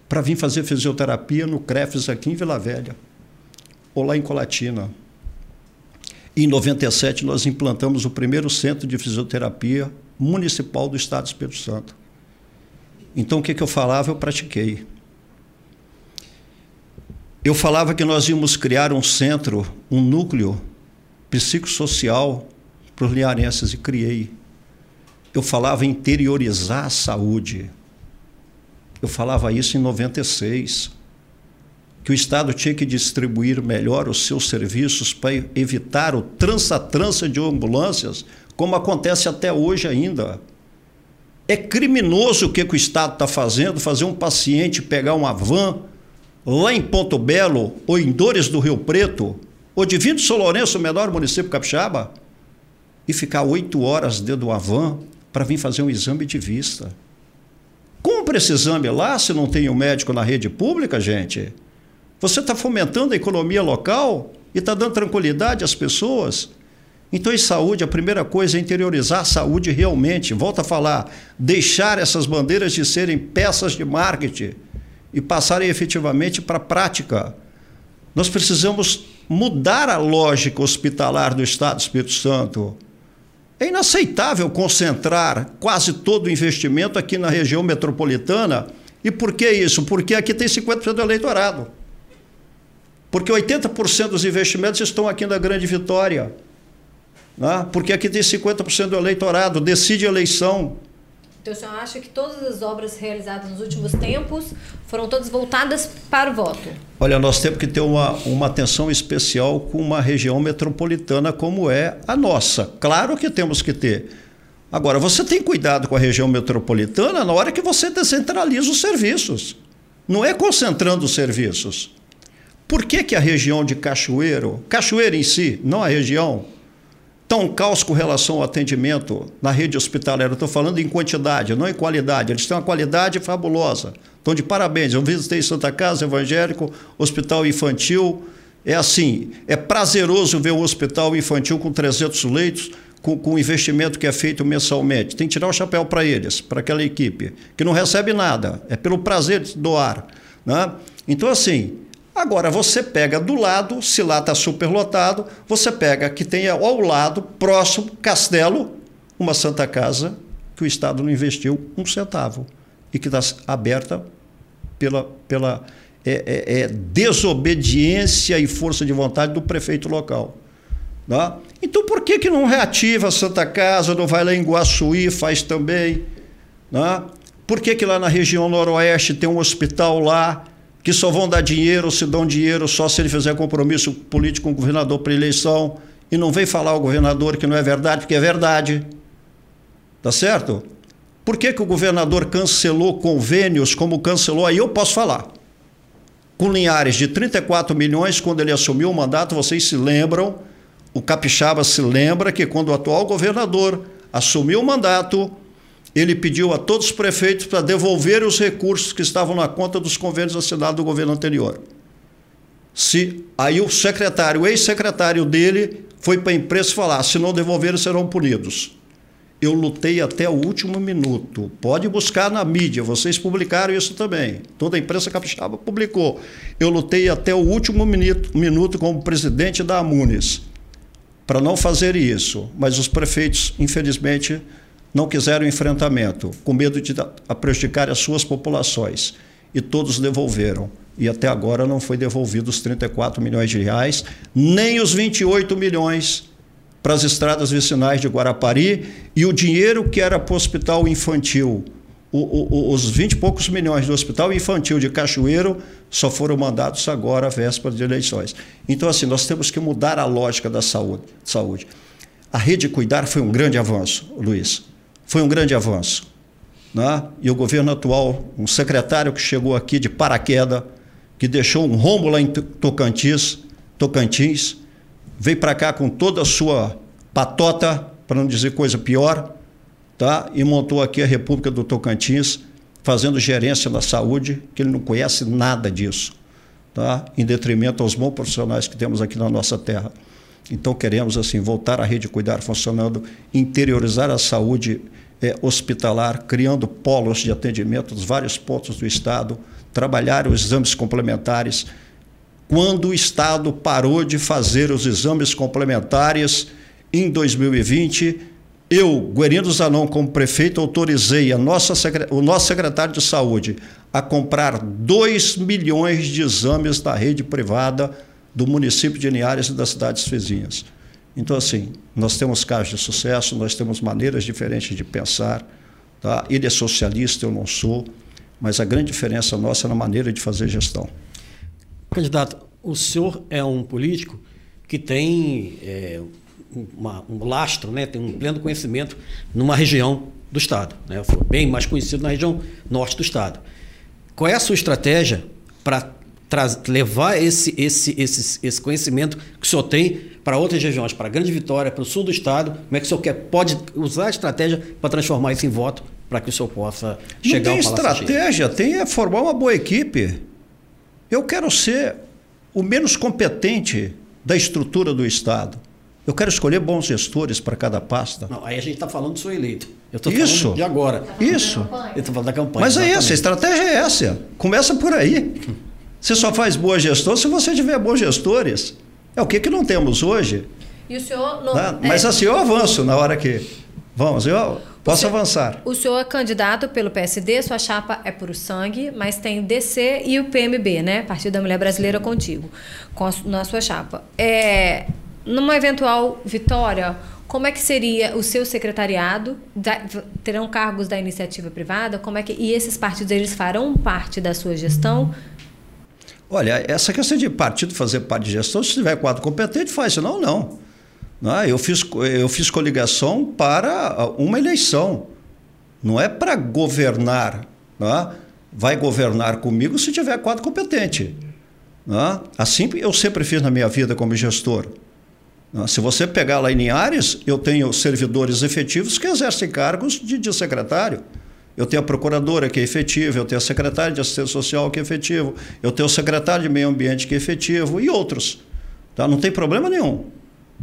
Para vir fazer fisioterapia no CREFES aqui em Vila Velha ou lá em Colatina. Em 97 nós implantamos o primeiro centro de fisioterapia municipal do Estado do Espírito Santo. Então o que, que eu falava, eu pratiquei. Eu falava que nós íamos criar um centro, um núcleo psicossocial para os liarenses e criei. Eu falava interiorizar a saúde. Eu falava isso em 96. Que o Estado tinha que distribuir melhor os seus serviços para evitar o transa-transa de ambulâncias, como acontece até hoje ainda. É criminoso o que, que o Estado está fazendo, fazer um paciente pegar uma van lá em Ponto Belo ou em Dores do Rio Preto, ou de Vindo São Lourenço, o menor município capixaba, e ficar oito horas dentro de uma van para vir fazer um exame de vista. Compre esse exame lá se não tem um médico na rede pública, gente. Você está fomentando a economia local e está dando tranquilidade às pessoas. Então, em saúde, a primeira coisa é interiorizar a saúde realmente. Volto a falar, deixar essas bandeiras de serem peças de marketing e passarem efetivamente para a prática. Nós precisamos mudar a lógica hospitalar do Estado do Espírito Santo. É inaceitável concentrar quase todo o investimento aqui na região metropolitana. E por que isso? Porque aqui tem 50% do eleitorado. Porque 80% dos investimentos estão aqui na Grande Vitória. Né? Porque aqui tem 50% do eleitorado, decide a eleição. Então, o senhor acha que todas as obras realizadas nos últimos tempos foram todas voltadas para o voto? Olha, nós temos que ter uma, uma atenção especial com uma região metropolitana como é a nossa. Claro que temos que ter. Agora, você tem cuidado com a região metropolitana na hora que você descentraliza os serviços. Não é concentrando os serviços. Por que, que a região de Cachoeiro, Cachoeiro em si, não a região, Está um caos com relação ao atendimento na rede hospitalar. estou falando em quantidade, não em qualidade. Eles têm uma qualidade fabulosa. Então, de parabéns. Eu visitei Santa Casa Evangélico, Hospital Infantil. É assim, é prazeroso ver um hospital infantil com 300 leitos, com, com o investimento que é feito mensalmente. Tem que tirar o chapéu para eles, para aquela equipe, que não recebe nada. É pelo prazer de doar. Né? Então, assim, Agora, você pega do lado, se lá está superlotado, você pega que tem ao lado, próximo, Castelo, uma Santa Casa, que o Estado não investiu um centavo. e que está aberta pela, pela é, é, é desobediência e força de vontade do prefeito local. Tá? Então, por que, que não reativa a Santa Casa, não vai lá em Guaçuí, faz também? Tá? Por que, que lá na região noroeste tem um hospital lá que só vão dar dinheiro, se dão dinheiro só se ele fizer compromisso político com o governador para eleição e não vem falar ao governador que não é verdade, porque é verdade. Tá certo? Por que, que o governador cancelou convênios como cancelou? Aí eu posso falar. Com Linhares de 34 milhões, quando ele assumiu o mandato, vocês se lembram, o Capixaba se lembra que quando o atual governador assumiu o mandato, ele pediu a todos os prefeitos para devolver os recursos que estavam na conta dos convênios assinados do governo anterior. Se aí o secretário, o ex-secretário dele, foi para a imprensa falar: se não devolverem, serão punidos. Eu lutei até o último minuto. Pode buscar na mídia, vocês publicaram isso também. Toda a imprensa capixaba publicou. Eu lutei até o último minuto, minuto como presidente da Amunes para não fazer isso, mas os prefeitos, infelizmente, não quiseram enfrentamento, com medo de prejudicar as suas populações. E todos devolveram. E até agora não foi devolvido os 34 milhões de reais, nem os 28 milhões para as estradas vicinais de Guarapari e o dinheiro que era para o hospital infantil. O, o, os 20 e poucos milhões do hospital infantil de Cachoeiro só foram mandados agora à véspera de eleições. Então, assim, nós temos que mudar a lógica da saúde. saúde. A rede Cuidar foi um grande avanço, Luiz. Foi um grande avanço. Né? E o governo atual, um secretário que chegou aqui de paraquedas, que deixou um rombo lá em Tocantins, Tocantins veio para cá com toda a sua patota, para não dizer coisa pior, tá? e montou aqui a República do Tocantins, fazendo gerência da saúde, que ele não conhece nada disso, tá? em detrimento aos bons profissionais que temos aqui na nossa terra. Então queremos assim voltar à rede cuidar funcionando, interiorizar a saúde é, hospitalar, criando polos de atendimento nos vários pontos do estado, trabalhar os exames complementares, quando o Estado parou de fazer os exames complementares em 2020. Eu, Guerino Zanon, como prefeito, autorizei a nossa, o nosso secretário de saúde a comprar 2 milhões de exames da rede privada do município de Linhares e das cidades vizinhas. Então, assim, nós temos casos de sucesso, nós temos maneiras diferentes de pensar. Tá? Ele é socialista, eu não sou, mas a grande diferença nossa é na maneira de fazer gestão. Candidato, o senhor é um político que tem é, uma, um lastro, né, tem um pleno conhecimento numa região do Estado. Né? Eu sou bem mais conhecido na região norte do Estado. Qual é a sua estratégia para levar esse, esse, esse, esse conhecimento que o senhor tem para outras regiões, para a Grande Vitória, para o sul do Estado? Como é que o senhor quer, pode usar a estratégia para transformar isso em voto para que o senhor possa chegar Não tem estratégia, tem é formar uma boa equipe. Eu quero ser o menos competente da estrutura do Estado. Eu quero escolher bons gestores para cada pasta. Não, aí a gente está falando do seu eleito. Eu estou falando de agora. Isso. Eu estou falando da campanha. Mas é essa, a estratégia é essa. Começa por aí. Você só faz boa gestão se você tiver bons gestores. É o que, que não temos hoje. E o senhor não, né? Mas é... assim, eu avanço na hora que. Vamos, eu, Posso senhor, avançar. O senhor é candidato pelo PSD, sua chapa é por sangue, mas tem DC e o PMB, né? Partido da Mulher Brasileira contigo, com a, na sua chapa. É, numa eventual vitória, como é que seria o seu secretariado? Da, terão cargos da iniciativa privada? Como é que e esses partidos eles farão parte da sua gestão? Olha, essa questão de partido fazer parte de gestão, se tiver quadro competente, faz, senão não. Né? Eu, fiz, eu fiz coligação para uma eleição, não é para governar. Né? Vai governar comigo se tiver quadro competente. Né? Assim eu sempre fiz na minha vida como gestor. Se você pegar lá em Linhares, eu tenho servidores efetivos que exercem cargos de, de secretário. Eu tenho a procuradora que é efetiva, eu tenho a secretária de assistência social que é efetivo, eu tenho o secretário de meio ambiente que é efetivo e outros. Tá? Não tem problema nenhum.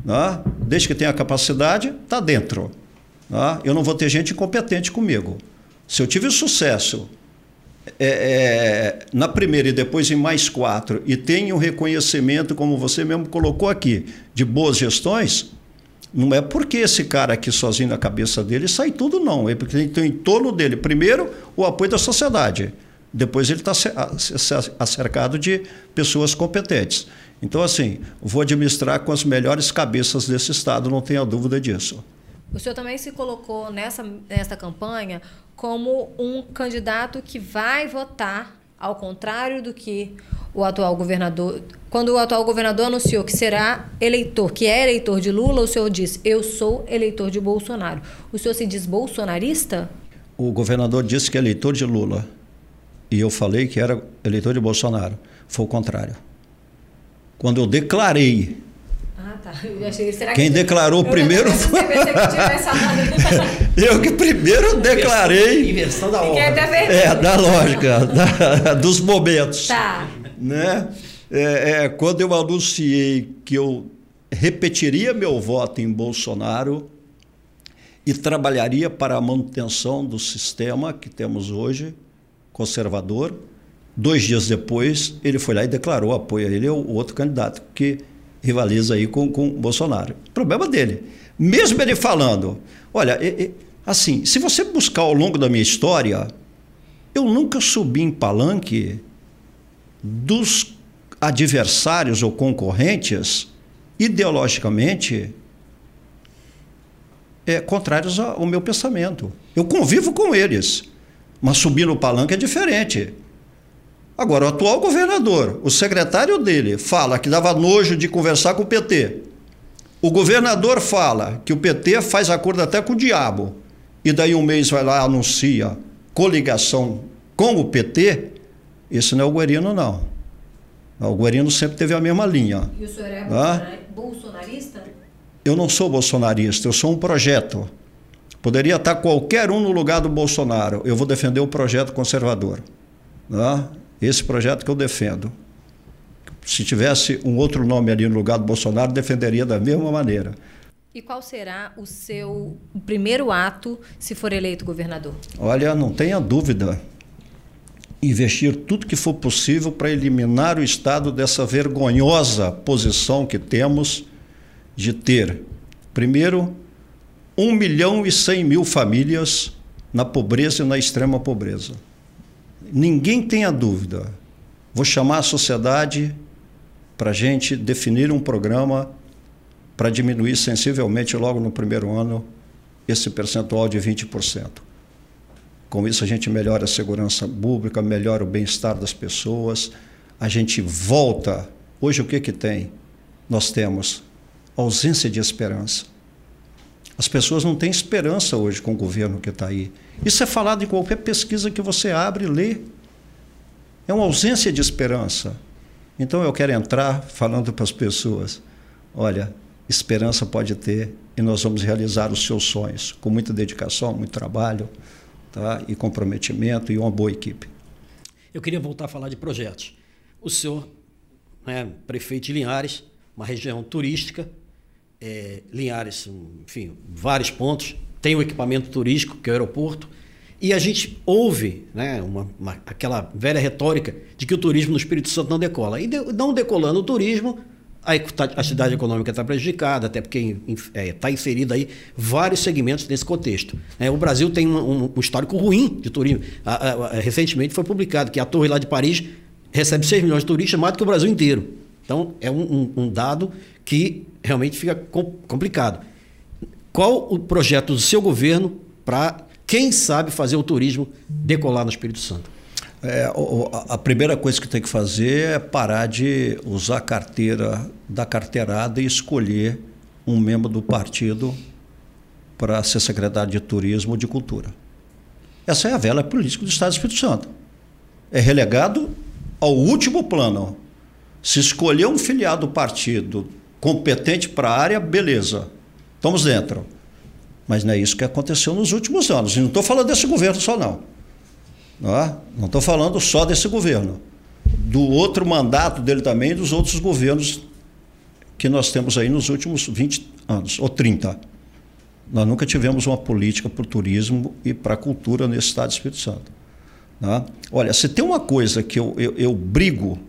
Né? Desde que tenha capacidade, está dentro. Né? Eu não vou ter gente incompetente comigo. Se eu tive sucesso é, é, na primeira e depois em mais quatro, e tenho reconhecimento, como você mesmo colocou aqui, de boas gestões, Não é porque esse cara aqui sozinho na cabeça dele sai tudo, não. É porque tem em torno dele, primeiro, o apoio da sociedade. Depois ele está cercado de pessoas competentes. Então, assim, vou administrar com as melhores cabeças desse Estado, não tenha dúvida disso. O senhor também se colocou nessa, nessa campanha como um candidato que vai votar, ao contrário do que o atual governador. Quando o atual governador anunciou que será eleitor, que é eleitor de Lula, o senhor disse: Eu sou eleitor de Bolsonaro. O senhor se diz bolsonarista? O governador disse que é eleitor de Lula. E eu falei que era eleitor de Bolsonaro. Foi o contrário. Quando eu declarei. Achei, Quem que declarou eu primeiro foi. eu que primeiro declarei. Inversão da ordem. É, da lógica, da, dos momentos. Tá. Né? É, é, quando eu anunciei que eu repetiria meu voto em Bolsonaro e trabalharia para a manutenção do sistema que temos hoje, conservador. Dois dias depois, ele foi lá e declarou apoio a ele, o outro candidato, que rivaliza aí com, com o Bolsonaro. Problema dele. Mesmo ele falando, olha, assim, se você buscar ao longo da minha história, eu nunca subi em palanque dos adversários ou concorrentes ideologicamente é, contrários ao meu pensamento. Eu convivo com eles, mas subir no palanque é diferente. Agora, o atual governador, o secretário dele, fala que dava nojo de conversar com o PT. O governador fala que o PT faz acordo até com o diabo. E daí um mês vai lá anuncia coligação com o PT. Esse não é o Guerino, não. O Guerino sempre teve a mesma linha. E o senhor é ah? bolsonarista? Eu não sou bolsonarista, eu sou um projeto. Poderia estar qualquer um no lugar do Bolsonaro. Eu vou defender o projeto conservador. Tá? Esse projeto que eu defendo. Se tivesse um outro nome ali no lugar do Bolsonaro, defenderia da mesma maneira. E qual será o seu primeiro ato se for eleito governador? Olha, não tenha dúvida. Investir tudo que for possível para eliminar o Estado dessa vergonhosa posição que temos de ter, primeiro, 1 milhão e 100 mil famílias na pobreza e na extrema pobreza ninguém tenha dúvida. Vou chamar a sociedade para a gente definir um programa para diminuir sensivelmente logo no primeiro ano esse percentual de 20%. Com isso, a gente melhora a segurança pública, melhora o bem-estar das pessoas, a gente volta. Hoje, o que, que tem? Nós temos ausência de esperança. As pessoas não têm esperança hoje com o governo que está aí. Isso é falado em qualquer pesquisa que você abre e lê. É uma ausência de esperança. Então eu quero entrar falando para as pessoas: olha, esperança pode ter e nós vamos realizar os seus sonhos com muita dedicação, muito trabalho tá? e comprometimento e uma boa equipe. Eu queria voltar a falar de projetos. O senhor, né, prefeito de Linhares, uma região turística, é, Linhares, enfim, vários pontos, tem o equipamento turístico, que é o aeroporto, e a gente ouve né, uma, uma, aquela velha retórica de que o turismo no Espírito Santo não decola. E de, não decolando o turismo, a, a cidade econômica está prejudicada, até porque está é, tá aí vários segmentos nesse contexto. É, o Brasil tem um, um, histórico ruim de turismo. A, a, recentemente foi publicado que a torre lá de Paris recebe 6 milhões de turistas, mais do que o Brasil inteiro. Então, é um, um dado que realmente fica complicado. Qual o projeto do seu governo para, quem sabe, fazer o turismo decolar no Espírito Santo? É, a primeira coisa que tem que fazer é parar de usar a carteira da carteirada e escolher um membro do partido para ser secretário de Turismo ou de Cultura. Essa é a vela política do Estado do Espírito Santo. É relegado ao último plano. Se escolher um filiado do partido competente para a área, beleza, estamos dentro. Mas não é isso que aconteceu nos últimos anos. E não estou falando desse governo só, não. Não estou falando só desse governo. Do outro mandato dele também e dos outros governos que nós temos aí nos últimos 20 anos, ou 30. Nós nunca tivemos uma política para o turismo e para a cultura nesse Estado do Espírito Santo. Olha, se tem uma coisa que eu, eu, eu brigo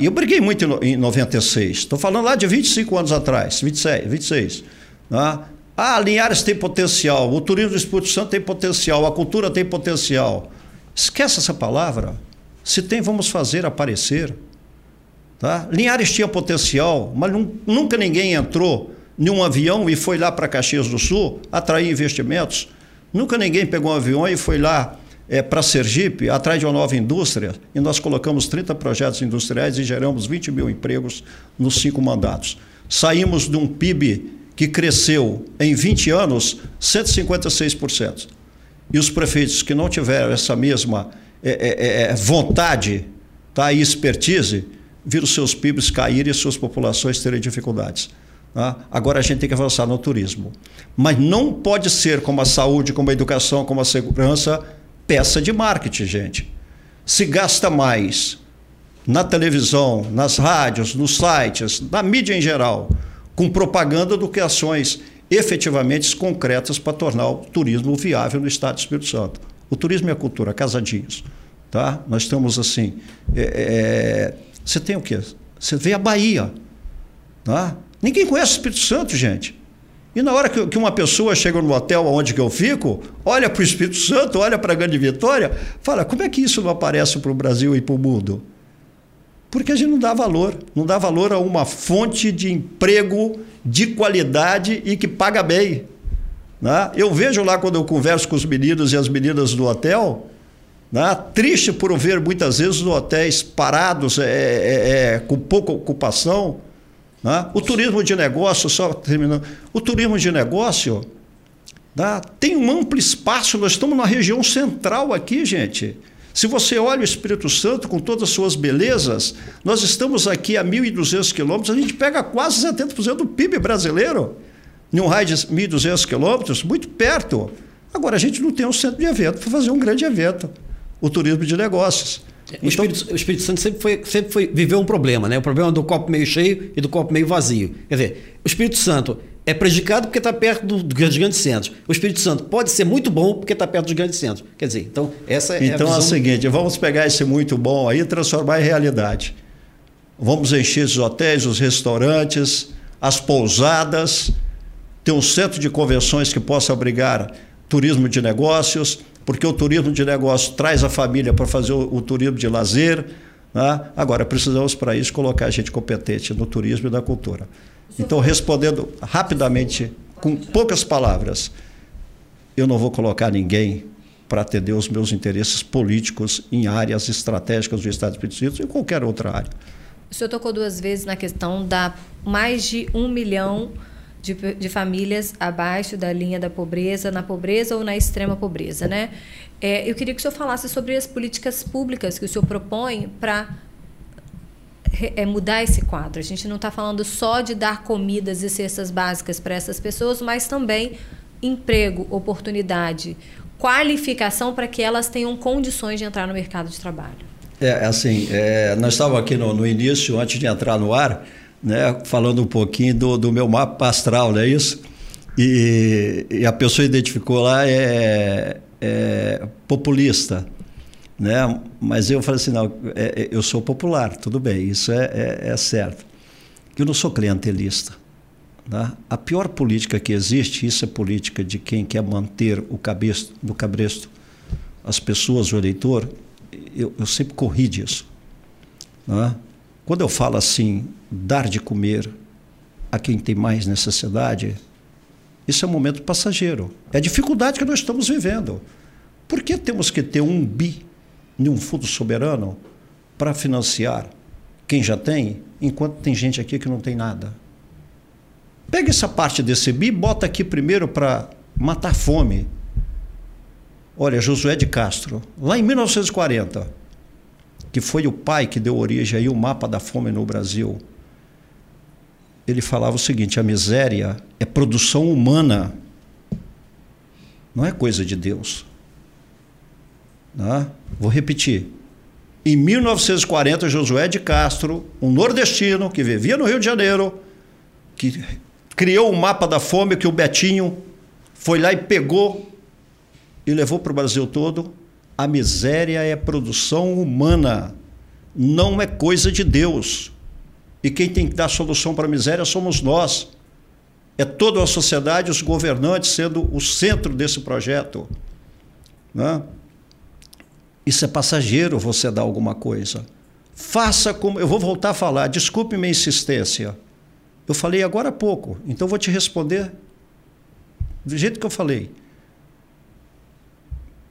E eu briguei muito em 96. Estou falando lá de 25 anos atrás, 26. 26 tá? Ah, Linhares tem potencial, o turismo do Espírito Santo tem potencial, a cultura tem potencial. Esquece essa palavra. Se tem, vamos fazer aparecer. Tá? Linhares tinha potencial, mas nunca ninguém entrou em um avião e foi lá para Caxias do Sul atrair investimentos. Nunca ninguém pegou um avião e foi lá é, para Sergipe, atrás de uma nova indústria, e nós colocamos 30 projetos industriais e geramos 20 mil empregos nos cinco mandatos. Saímos de um PIB que cresceu em 20 anos 156%. E os prefeitos que não tiveram essa mesma é, é, é, vontade tá, e expertise, viram seus PIBs caírem e suas populações terem dificuldades. Tá? Agora a gente tem que avançar no turismo. Mas não pode ser como a saúde, como a educação, como a segurança, peça de marketing, gente. Se gasta mais na televisão, nas rádios, nos sites, na mídia em geral com propaganda do que ações efetivamente concretas para tornar o turismo viável no Estado do Espírito Santo. O turismo e a cultura, casadinhos. Tá? Nós estamos assim. É, é, você tem o quê? Você vê a Bahia. Tá? Ninguém conhece o Espírito Santo, gente. E na hora que, uma pessoa chega no hotel onde que eu fico, olha para o Espírito Santo, olha para a Grande Vitória, fala: como é que isso não aparece para o Brasil e para o mundo? Porque a gente não dá valor, não dá valor a uma fonte de emprego de qualidade e que paga bem. Né? Eu vejo lá quando eu converso com os meninos e as meninas do hotel, né? triste por ver muitas vezes os hotéis parados, é, é, é, com pouca ocupação. Né? O turismo de negócio, só terminando, o turismo de negócio né? tem um amplo espaço, nós estamos na região central aqui, gente. Se você olha o Espírito Santo com todas as suas belezas, nós estamos aqui a 1.200 quilômetros, a gente pega quase 70% do PIB brasileiro, em um raio de 1.200 quilômetros, muito perto. Agora, a gente não tem um centro de evento para fazer um grande evento, o turismo de negócios. O, então, Espírito, o Espírito Santo sempre, foi, sempre foi, viveu um problema, né? o problema do copo meio cheio e do copo meio vazio. Quer dizer, o Espírito Santo é prejudicado porque está perto do, dos grandes centros. O Espírito Santo pode ser muito bom porque está perto dos grandes centros. Quer dizer, então essa é então a visão... é o seguinte, vamos pegar esse muito bom aí e transformar em realidade. Vamos encher os hotéis, os restaurantes, as pousadas, ter um centro de convenções que possa abrigar turismo de negócios, porque o turismo de negócios traz a família para fazer o, o, turismo de lazer. Né? Agora, precisamos para isso colocar gente competente no turismo e na cultura. Então, respondendo rapidamente, com poucas palavras, eu não vou colocar ninguém para atender os meus interesses políticos em áreas estratégicas do Estado do Espírito Santo ou em qualquer outra área. O senhor tocou duas vezes na questão da mais de um milhão de, de, famílias abaixo da linha da pobreza, na pobreza ou na extrema pobreza, né? É, eu queria que o senhor falasse sobre as políticas públicas que o senhor propõe para é mudar esse quadro. A gente não está falando só de dar comidas e cestas básicas para essas pessoas, mas também emprego, oportunidade, qualificação para que elas tenham condições de entrar no mercado de trabalho. É assim, é, nós estávamos aqui no, no, início, antes de entrar no ar, né, falando um pouquinho do, do meu mapa astral, não é isso? E, e a pessoa identificou lá é, é populista né? Mas eu falei assim, não, é, é, eu sou popular, tudo bem, isso é, é, é certo. Eu não sou clientelista. Né? A pior política que existe, isso é política de quem quer manter o cabeço, no cabresto as pessoas, o eleitor, eu, eu sempre corri disso. Né? Quando eu falo assim, dar de comer a quem tem mais necessidade, isso é um momento passageiro. É a dificuldade que nós estamos vivendo. Por que temos que ter um bi de um fundo soberano para financiar quem já tem, enquanto tem gente aqui que não tem nada. Pega essa parte desse bi bota aqui primeiro para matar fome. Olha, Josué de Castro, lá em 1940, que foi o pai que deu origem aí ao mapa da fome no Brasil, ele falava o seguinte: a miséria é produção humana, não é coisa de Deus. Né? Vou repetir. Em 1940, Josué de Castro, um nordestino que vivia no Rio de Janeiro, que criou o mapa da fome que o Betinho foi lá e pegou e levou para o Brasil todo. A miséria é produção humana. não é coisa de Deus. E quem tem que dar solução para a miséria somos nós. É toda a sociedade, os governantes sendo o centro desse projeto. Né? Isso é passageiro você dar alguma coisa. Faça como. Eu vou voltar a falar, desculpe minha insistência. Eu falei agora há pouco, então vou te responder do jeito que eu falei.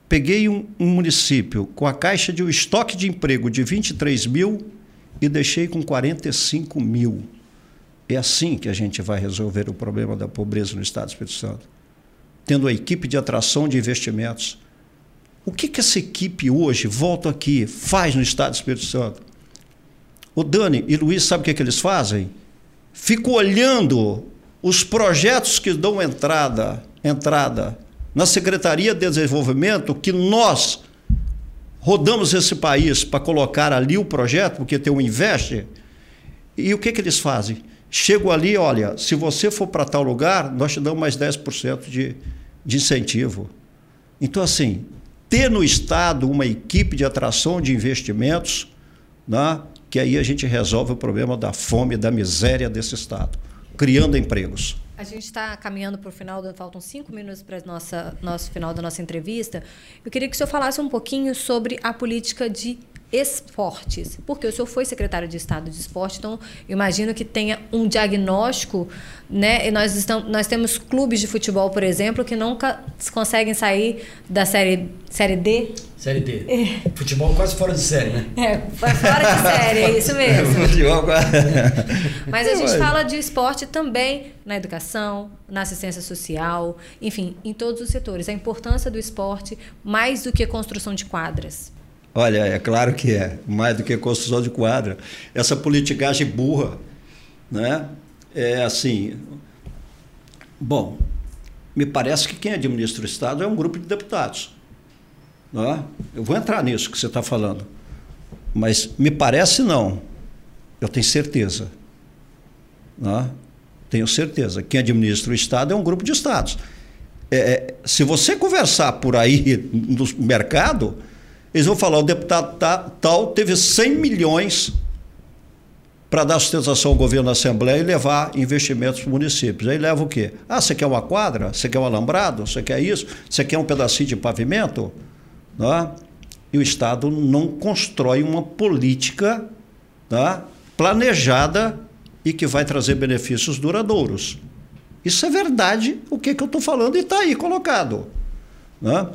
Peguei um, um município com a caixa de um estoque de emprego de 23 mil e deixei com 45 mil. É assim que a gente vai resolver o problema da pobreza no Estado do Espírito Santo. Tendo a equipe de atração de investimentos. O que, que essa equipe hoje, volto aqui, faz no Estado do Espírito Santo? O Dani e Luiz, sabe o que, que eles fazem? Fico olhando os projetos que dão entrada, entrada na Secretaria de Desenvolvimento, que nós rodamos esse país para colocar ali o projeto, porque tem o Investe. E o que, que eles fazem? Chego ali, olha, se você for para tal lugar, nós te damos mais 10% de, de incentivo. Então, assim, ter no Estado uma equipe de atração de investimentos, né, que aí a gente resolve o problema da fome, da miséria desse Estado, criando empregos. A gente está caminhando para o final, faltam cinco minutos para o nosso final da nossa entrevista. Eu queria que o senhor falasse um pouquinho sobre a política de esportes, porque o senhor foi secretário de Estado de Esporte, então imagino que tenha um diagnóstico, né? E nós, estamos, nós temos clubes de futebol, por exemplo, que nunca conseguem sair da série, série D. Série D. É. Futebol quase fora de série, né? É, fora de série, é isso mesmo. Futebol quase. Mas a gente fala de esporte também na educação, na assistência social, enfim, em todos os setores. A importância do esporte mais do que a construção de quadras. Olha, é claro que é, mais do que construção de quadra. Essa politicagem burra, né? É assim. Bom, me parece que quem administra o Estado é um grupo de deputados. Né? Eu vou entrar nisso que você está falando. Mas me parece não. Eu tenho certeza. Né? Tenho certeza. Quem administra o Estado é um grupo de Estados. É, é se você conversar por aí no mercado, eles vão falar: o deputado tal teve 100 milhões para dar sustentação ao governo da Assembleia e levar investimentos para os municípios. Aí leva o quê? Ah, você quer uma quadra? Você quer um alambrado? Você quer isso? Você quer um pedacinho de pavimento? Não? E o Estado não constrói uma política tá? planejada e que vai trazer benefícios duradouros. Isso é verdade, o que, que eu estou falando, e está aí colocado. Né?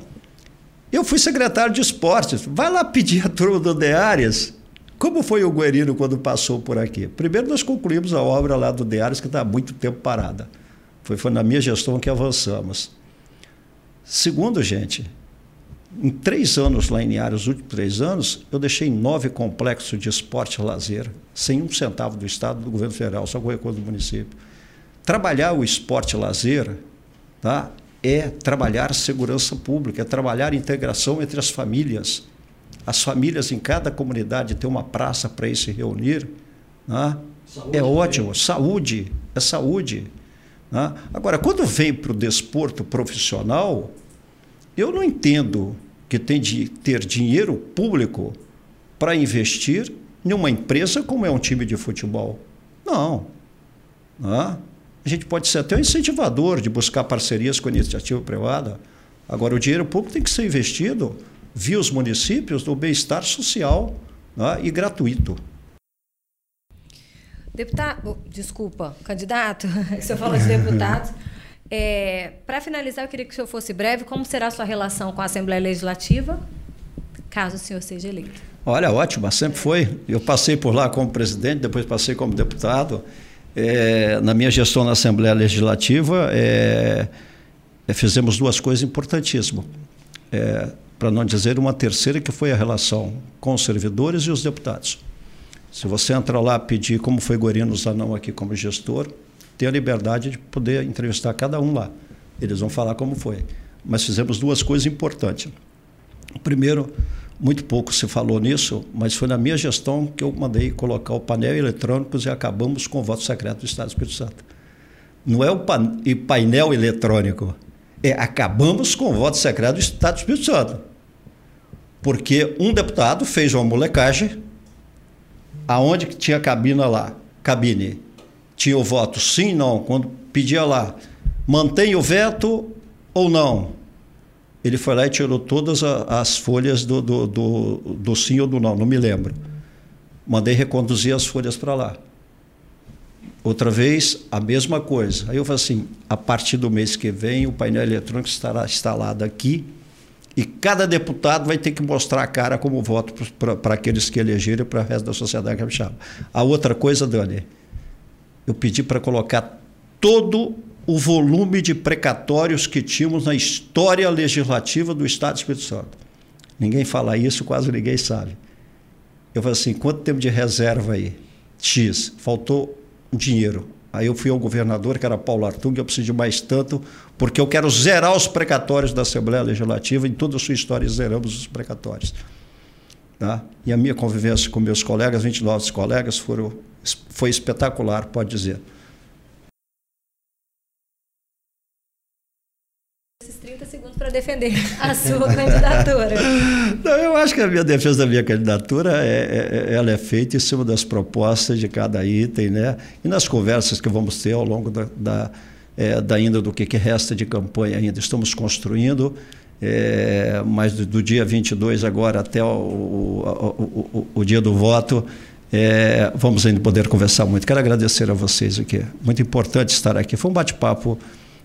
Eu fui secretário de esportes. Vai lá pedir a turma do Deárias. Como foi o Guerino quando passou por aqui? Primeiro, nós concluímos a obra lá do Deárias, que está há muito tempo parada. Foi, foi na minha gestão que avançamos. Segundo, gente, em três anos lá em Niária, os últimos três anos, eu deixei nove complexos de esporte e lazer, sem um centavo do Estado, do governo federal, só com recurso do município. Trabalhar o esporte e lazer tá, é trabalhar segurança pública, é trabalhar integração entre as famílias. As famílias em cada comunidade ter uma praça para ir se reunir. Né? é ótimo. Saúde, é saúde. Né? Agora, quando vem para o desporto profissional, eu não entendo que tem de ter dinheiro público para investir em uma empresa como é um time de futebol. Não. Não. A gente pode ser até um incentivador de buscar parcerias com a iniciativa privada. Agora, o dinheiro público tem que ser investido via os municípios no bem-estar social né, e gratuito. Deputado, desculpa, candidato, o senhor falou de deputados. É, Para finalizar, eu queria que o senhor fosse breve. Como será a sua relação com a Assembleia Legislativa, caso o senhor seja eleito? Olha, ótima, sempre foi. Eu passei por lá como presidente, depois passei como deputado. É, na minha gestão na Assembleia Legislativa, é, é, fizemos duas coisas importantíssimas. É, para não dizer uma terceira, que foi a relação com os servidores e os deputados. Se você entra lá pedir como foi Guarino Zanão aqui como gestor, tem a liberdade de poder entrevistar cada um lá. Eles vão falar como foi. Mas fizemos duas coisas importantes. Primeiro, muito pouco se falou nisso, mas foi na minha gestão que eu mandei colocar o painel eletrônico e acabamos com o voto secreto do Estado do Espírito Santo. Não é o painel eletrônico, é acabamos com o voto secreto do Estado do Espírito Santo. Porque um deputado fez uma molecagem aonde que tinha cabina lá, cabine, tinha o voto sim, não. Quando pedia lá, mantém o veto ou não? Ele foi lá e tirou todas as folhas do, do, do, do sim ou do não, não me lembro. Mandei reconduzir as folhas para lá. Outra vez, a mesma coisa. Aí eu falei assim: a partir do mês que vem, o painel eletrônico estará instalado aqui e cada deputado vai ter que mostrar a cara como voto para aqueles que elegeram e para o resto da sociedade capixaba. A outra coisa, Dani, eu pedi para colocar todo o volume de precatórios que tínhamos na história legislativa do Estado do Espírito Santo. Ninguém fala isso, quase ninguém sabe. Eu falei assim: quanto tempo de reserva aí? X. Faltou dinheiro. Aí eu fui ao governador, que era Paulo Artung, eu preciso de mais tanto, porque eu quero zerar os precatórios da Assembleia Legislativa. Em toda a sua história, zeramos os precatórios. Tá? E a minha convivência com meus colegas, 29 colegas, foram, foi espetacular, pode dizer. Para defender a sua candidatura? Não, eu acho que a minha defesa da minha candidatura é, é, ela é feita em cima das propostas de cada item, né? E nas conversas que vamos ter ao longo da, da, é, da ainda do que, que resta de campanha ainda. Estamos construindo, é, mas do, do, dia 22 agora até o, o, o, o dia do voto, é, vamos ainda poder conversar muito. Quero agradecer a vocês aqui. Muito importante estar aqui. Foi um bate-papo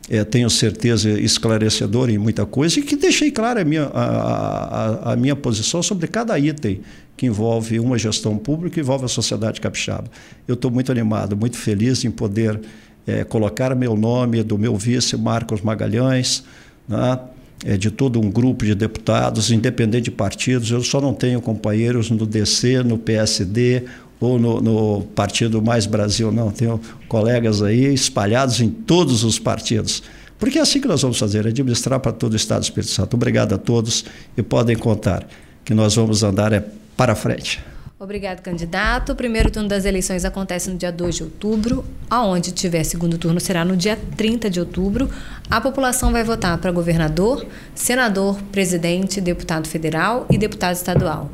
é, tenho certeza, esclarecedor em muita coisa e que deixei clara a minha, a, a, a, minha posição sobre cada item que envolve uma gestão pública e envolve a sociedade capixaba. Eu estou muito animado, muito feliz em poder é, colocar meu nome, do meu vice, Marcos Magalhães, né? é, de todo um grupo de deputados, independente de partidos. Eu só não tenho companheiros no DC, no PSD ou no, no, Partido Mais Brasil, não. Tenho colegas aí espalhados em todos os partidos. Porque é assim que nós vamos fazer, administrar para todo o Estado do Espírito Santo. Obrigado a todos e podem contar que nós vamos andar é para frente. Obrigado, candidato. O primeiro turno das eleições acontece no dia 2 de outubro. Aonde tiver segundo turno será no dia 30 de outubro. A população vai votar para governador, senador, presidente, deputado federal e deputado estadual.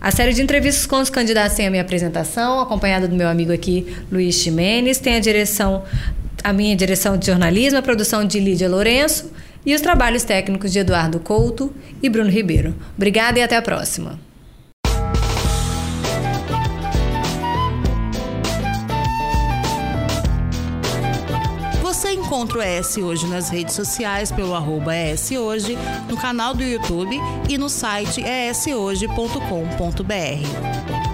A série de entrevistas com os candidatos tem a minha apresentação, acompanhada do meu amigo aqui, Luiz Ximenes, tem a direção, a minha direção de jornalismo, a produção de Lídia Lourenço e os trabalhos técnicos de Eduardo Couto e Bruno Ribeiro. Obrigada e até a próxima. Encontra o ES Hoje nas redes sociais pelo arroba Hoje, no canal do YouTube e no site eshoje.com.br.